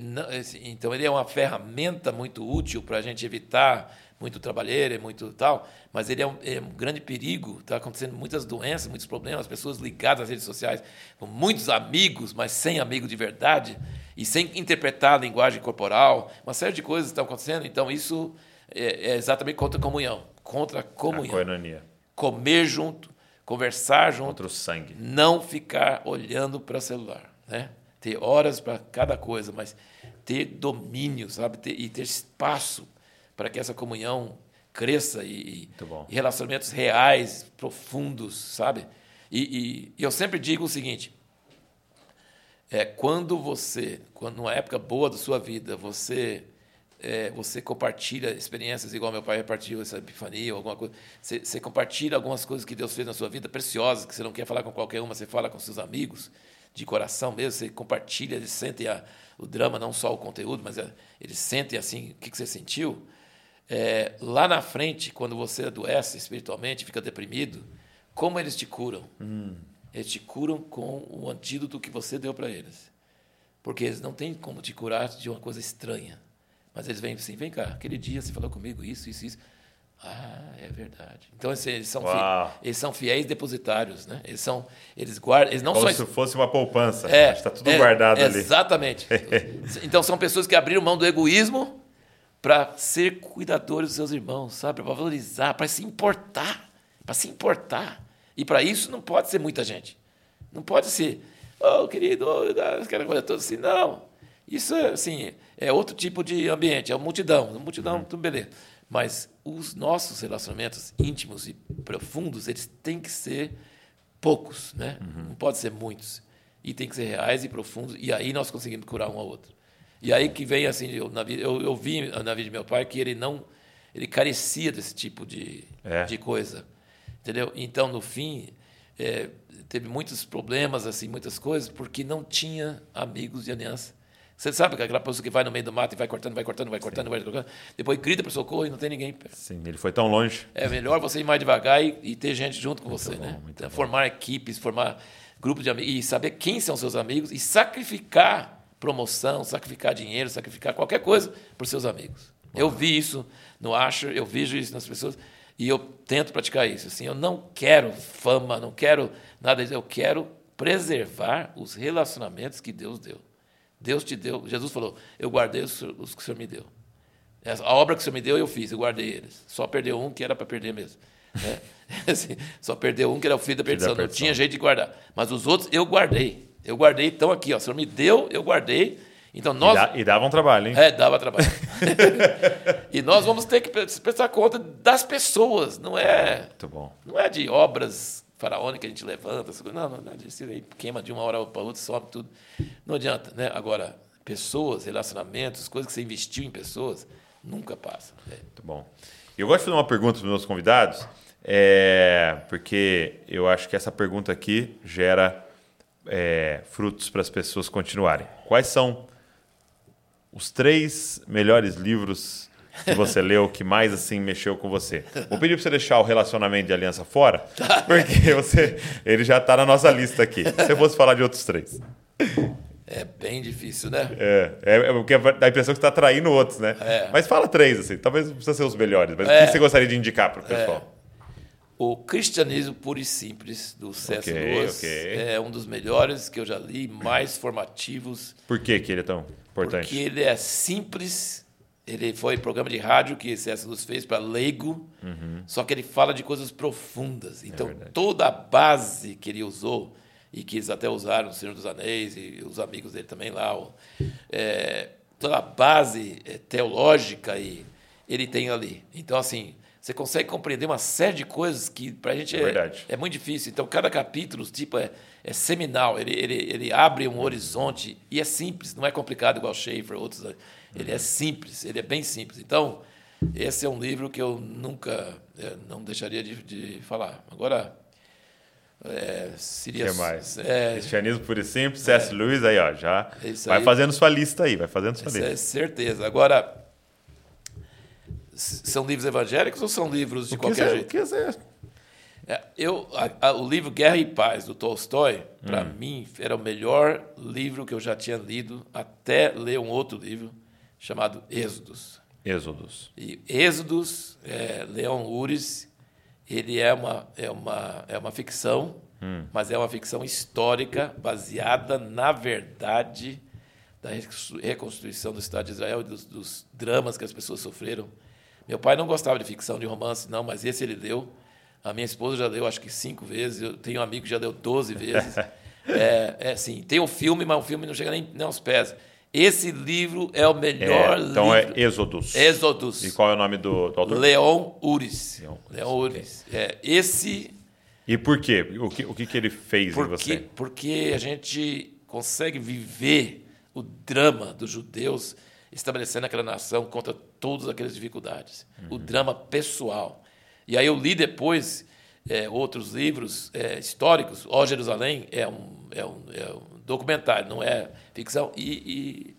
Não, assim, Então, ele é uma ferramenta muito útil para a gente evitar muito trabalheiro, muito tal, mas ele é um, é um grande perigo. Está acontecendo muitas doenças, muitos problemas, as pessoas ligadas às redes sociais, com muitos amigos, mas sem amigo de verdade, e sem interpretar a linguagem corporal. Uma série de coisas estão acontecendo, então isso é, é exatamente contra a comunhão. Contra a
A
comunhão.
coenonia,
Comer junto, conversar junto,
contra o sangue.
não ficar olhando para o celular, né? Ter horas para cada coisa, mas ter domínio, sabe? Ter, e ter espaço para que essa comunhão cresça e, e relacionamentos reais, profundos, sabe? E, e- e eu sempre digo o seguinte: é quando você, quando numa época boa da sua vida, você é, você compartilha experiências igual meu pai repartiu essa epifania ou alguma coisa. Você, você compartilha algumas coisas que Deus fez na sua vida preciosas que você não quer falar com qualquer uma, você fala com seus amigos de coração mesmo. Você compartilha, eles sentem a, o drama, não só o conteúdo, mas é, eles sentem assim o que, que você sentiu. É, lá na frente, quando você adoece espiritualmente, fica deprimido, como eles te curam? Eles te curam com o antídoto que você deu para eles. Porque eles não têm como te curar de uma coisa estranha. Mas eles vêm assim, vem cá, aquele dia você falou comigo isso, isso, isso. Ah, é verdade. Então assim, eles são, fi-
Uau.
eles são fiéis depositários, né? Eles são, eles guardam, eles não
Como
só
se fosse uma poupança.
é,
Está tudo
é,
guardado ali.
Exatamente. então são pessoas que abriram mão do egoísmo para ser cuidadores dos seus irmãos, sabe? Para valorizar, para se importar, para se importar. E para isso não pode ser muita gente. Não pode ser, oh, querido, oh, aquela coisa toda assim. Não. Isso é assim, é outro tipo de ambiente, é uma multidão, uma multidão,
Uhum.
tudo beleza. Mas os nossos relacionamentos íntimos e profundos, eles têm que ser poucos, né?
Uhum.
Não pode ser muitos. E tem que ser reais e profundos, e aí nós conseguimos curar um ao outro. E aí que vem assim, eu, na eu, eu vi na vida de meu pai que ele não, ele carecia desse tipo de,
É.
de coisa, entendeu? Então no fim é, teve muitos problemas assim, muitas coisas porque não tinha amigos de aliança. Você sabe que aquela pessoa que vai no meio do mato e vai cortando, vai cortando, vai cortando, vai cortando, depois grita para socorro e não tem ninguém.
Sim, ele foi tão longe.
É melhor você ir mais devagar e, e ter gente junto com você,
bom,
né?
muito
Então,
bom.
formar equipes, formar grupos de amigos e saber quem são seus amigos e sacrificar promoção, sacrificar dinheiro, sacrificar qualquer coisa por seus amigos. Eu vi isso no Asher, eu vejo isso nas pessoas e eu tento praticar isso. Assim, eu não quero fama, não quero nada disso, eu quero preservar os relacionamentos que Deus deu. Deus te deu, Jesus falou, eu guardei os, os que o Senhor me deu. A obra que o Senhor me deu, eu fiz, eu guardei eles. Só perdeu um que era para perder mesmo. Né? Assim, só perdeu um que era o filho da perdição. Não tinha jeito de guardar. Mas os outros eu guardei. Eu guardei, então aqui, ó, o Senhor me deu, eu guardei. Então nós.
E, e dava um trabalho, hein?
É, dava trabalho. e nós vamos ter que prestar conta das pessoas, não é.
Muito bom.
Não é de obras faraônicas que a gente levanta, não, não, não, isso aí queima de uma hora para outra, sobe tudo. Não adianta, né? Agora, pessoas, relacionamentos, coisas que você investiu em pessoas, nunca passa.
É. Muito bom. Eu gosto de fazer uma pergunta para os meus convidados, é, porque eu acho que essa pergunta aqui gera é, frutos para as pessoas continuarem. Quais são os três melhores livros que você leu que mais assim mexeu com você? Vou pedir para você deixar o relacionamento de aliança fora, porque você, ele já está na nossa lista aqui. Se você fosse falar de outros três.
É bem difícil, né?
É, é, é porque dá a impressão que você está traindo outros, né?
É.
Mas fala três, assim. Talvez não precisa ser os melhores, mas é. o que você gostaria de indicar para o pessoal?
O Cristianismo Puro e Simples, do C.S.
Okay,
Lewis,
okay.
é um dos melhores que eu já li, mais formativos.
Por que, que ele é tão importante?
Porque ele é simples, ele foi programa de rádio que C.S. Lewis fez para leigo,
uhum.
só que ele fala de coisas profundas. Então, é toda a base que ele usou, e que eles até usaram no Senhor dos Anéis, e os amigos dele também lá, é, toda a base é, teológica e ele tem ali. Então, assim, você consegue compreender uma série de coisas que para a gente é,
é,
é, muito difícil. Então, cada capítulo tipo, é, é seminal, ele, ele, ele abre um horizonte e é simples, não é complicado igual Schaefer, outros. Ele é simples, ele é bem simples. Então, esse é um livro que eu nunca é, não deixaria de, de falar. Agora, é, seria.
que mais?
É,
Cristianismo puro e simples, C.S. É, Lewis, aí, ó, já vai
aí,
fazendo sua lista aí, vai fazendo sua lista.
É certeza. Agora, são livros evangélicos ou são livros de qualquer jeito? O
que é?
é eu, a, a, o livro Guerra e Paz, do Tolstói, para hum. mim, era o melhor livro que eu já tinha lido, até ler um outro livro chamado Êxodos.
Êxodos.
E Êxodos, é, Leon Uris, ele é uma, é uma, é uma ficção,
hum.
mas é uma ficção histórica baseada na verdade da reconstrução do Estado de Israel e dos, dos dramas que as pessoas sofreram meu pai não gostava de ficção, de romance, não, mas esse ele deu. A minha esposa já deu, acho que cinco vezes. Eu tenho um amigo que já deu doze vezes. é, é assim, tem o um filme, mas o filme não chega nem, nem aos pés. Esse livro é o melhor
é, então
livro.
é Êxodos.
Êxodos.
E qual é o nome do, do autor?
Leon Uris. Leon, Leon Uris. É, esse...
E por quê? O que, o que, que ele fez
porque,
em você?
Porque a gente consegue viver o drama dos judeus estabelecendo aquela nação contra todas aquelas dificuldades. Uhum. O drama pessoal. E aí eu li depois é, outros livros é, históricos. Ó Jerusalém é um, é, um, é um documentário, não é ficção. E, e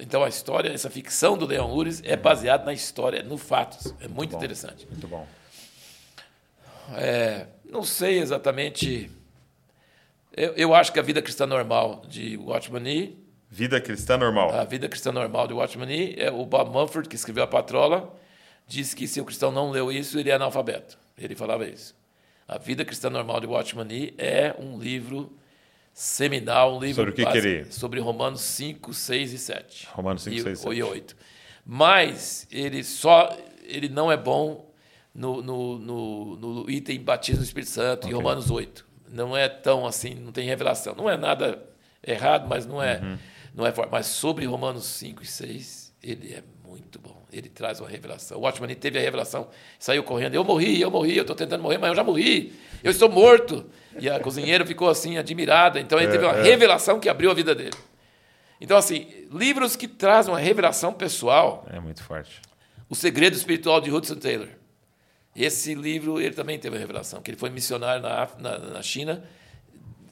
então a história, essa ficção do Leão Uris é baseada na história, no fatos. É muito, muito interessante.
Muito bom.
É, não sei exatamente. Eu, eu, acho que a vida cristã normal de Watchman Nee
Vida Cristã Normal.
A Vida Cristã Normal de Watchman Nee. É o Bob Mumford, que escreveu A Patrola, disse que se o cristão não leu isso, ele é analfabeto. Ele falava isso. A Vida Cristã Normal de Watchman Nee é um livro seminal, um livro
sobre o que,
básico,
que ele...
sobre Romanos 5, 6 e 7.
Romanos 5,
e,
6 7.
E 8. Mas ele só ele não é bom no, no, no, no item batismo no Espírito Santo, okay. em Romanos 8. Não é tão assim, não tem revelação. Não é nada errado, mas não é. Uhum não é forte. Mas sobre Romanos 5 e 6, ele é muito bom. Ele traz uma revelação. O Watchman teve a revelação, saiu correndo. Eu morri, eu morri, eu estou tentando morrer, mas eu já morri. Eu estou morto. E a cozinheira ficou assim, admirada. Então ele é, teve uma é. revelação que abriu a vida dele. Então, assim, livros que trazem uma revelação pessoal.
É muito forte.
O Segredo Espiritual de Hudson Taylor. Esse livro, ele também teve uma revelação, que ele foi missionário na, na, na China,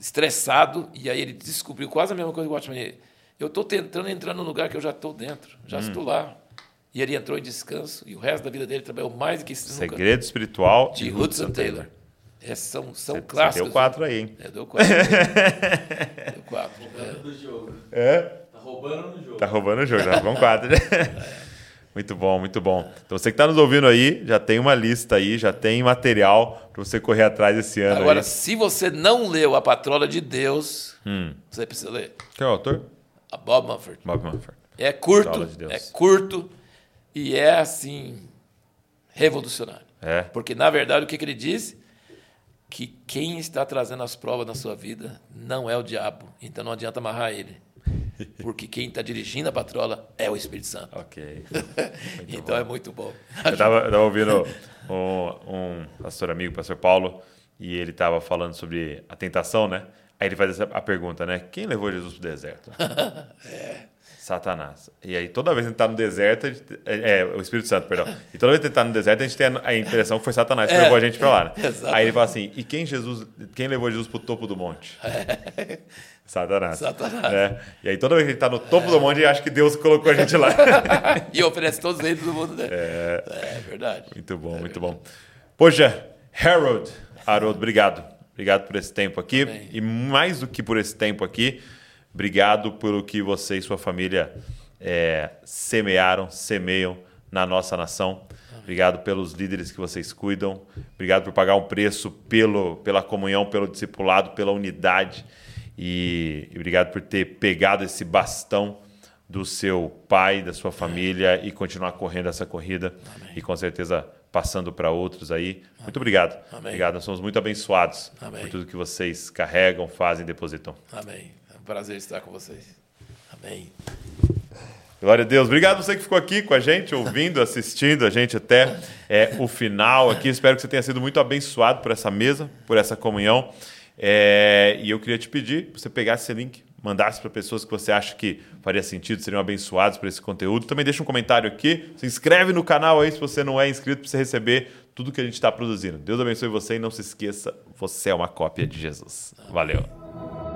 estressado, e aí ele descobriu quase a mesma coisa que o Watchman. Eu estou tentando entrar num lugar que eu já estou dentro, já hum. estou lá. E ele entrou em descanso e o resto da vida dele trabalhou mais do que isso.
Segredo espiritual
de Hudson Taylor. É, são são
Você
clássicos.
deu quatro aí, hein?
É, deu quatro. deu quatro. É.
do jogo.
É?
Tá roubando no jogo.
Tá roubando o jogo, já vão quatro. Muito bom, muito bom. Então você que está nos ouvindo aí, já tem uma lista aí, já tem material para você correr atrás esse ano.
Agora,
aí.
se você não leu A Patrola de Deus, você precisa ler.
Quem é o autor?
A Bob Mumford.
Bob Mumford.
É curto,
de Deus.
é curto e é assim revolucionário.
É.
Porque na verdade o que, que ele diz? Que quem está trazendo as provas na sua vida não é o diabo. Então não adianta amarrar ele. Porque quem está dirigindo a patrola é o Espírito Santo.
Ok.
então é muito bom.
Eu estava ouvindo um, um pastor amigo, pastor Paulo, e ele estava falando sobre a tentação, né? Aí ele faz essa, a pergunta, né? Quem levou Jesus para o deserto? Satanás. E aí, toda vez que está no deserto, gente- é, é, o Espírito Santo, perdão. E toda vez que está no deserto, a gente tem a, impressão que foi Satanás que
É.
levou a gente para lá. Né? Aí ele fala assim: e quem Jesus, quem levou Jesus para o topo do monte? Satanás.
Satanás.
né? E aí, toda vez que gente está no topo do monte, gente acha que Deus colocou a gente lá.
e oferece todos eles do mundo dele. É, é verdade.
Muito bom, muito bom. Poxa, Harold, Harold, obrigado. Obrigado por esse tempo aqui.
Amém.
E mais do que por esse tempo aqui, obrigado pelo que você e sua família é, semearam, semeiam na nossa nação. Obrigado pelos líderes que vocês cuidam. Obrigado por pagar um preço pelo, pela comunhão, pelo discipulado, pela unidade. E, e obrigado por ter pegado esse bastão do seu pai, da sua família e continuar correndo essa corrida e com certeza passando para outros aí. Muito obrigado.
Amém.
Obrigado. Nós somos muito abençoados
Amém.
por tudo que vocês carregam, fazem, depositam.
Amém. Prazer estar com vocês. Amém.
Glória a Deus. Obrigado você que ficou aqui com a gente, ouvindo, assistindo a gente até é, o final aqui. Espero que você tenha sido muito abençoado por essa mesa, por essa comunhão. É, e eu queria te pedir para você pegar esse link, mandasse para pessoas que você acha que faria sentido, seriam abençoados por esse conteúdo. Também deixa um comentário aqui, se inscreve no canal aí se você não é inscrito para você receber tudo que a gente está produzindo. Deus abençoe você e não se esqueça, você é uma cópia de Jesus. Valeu.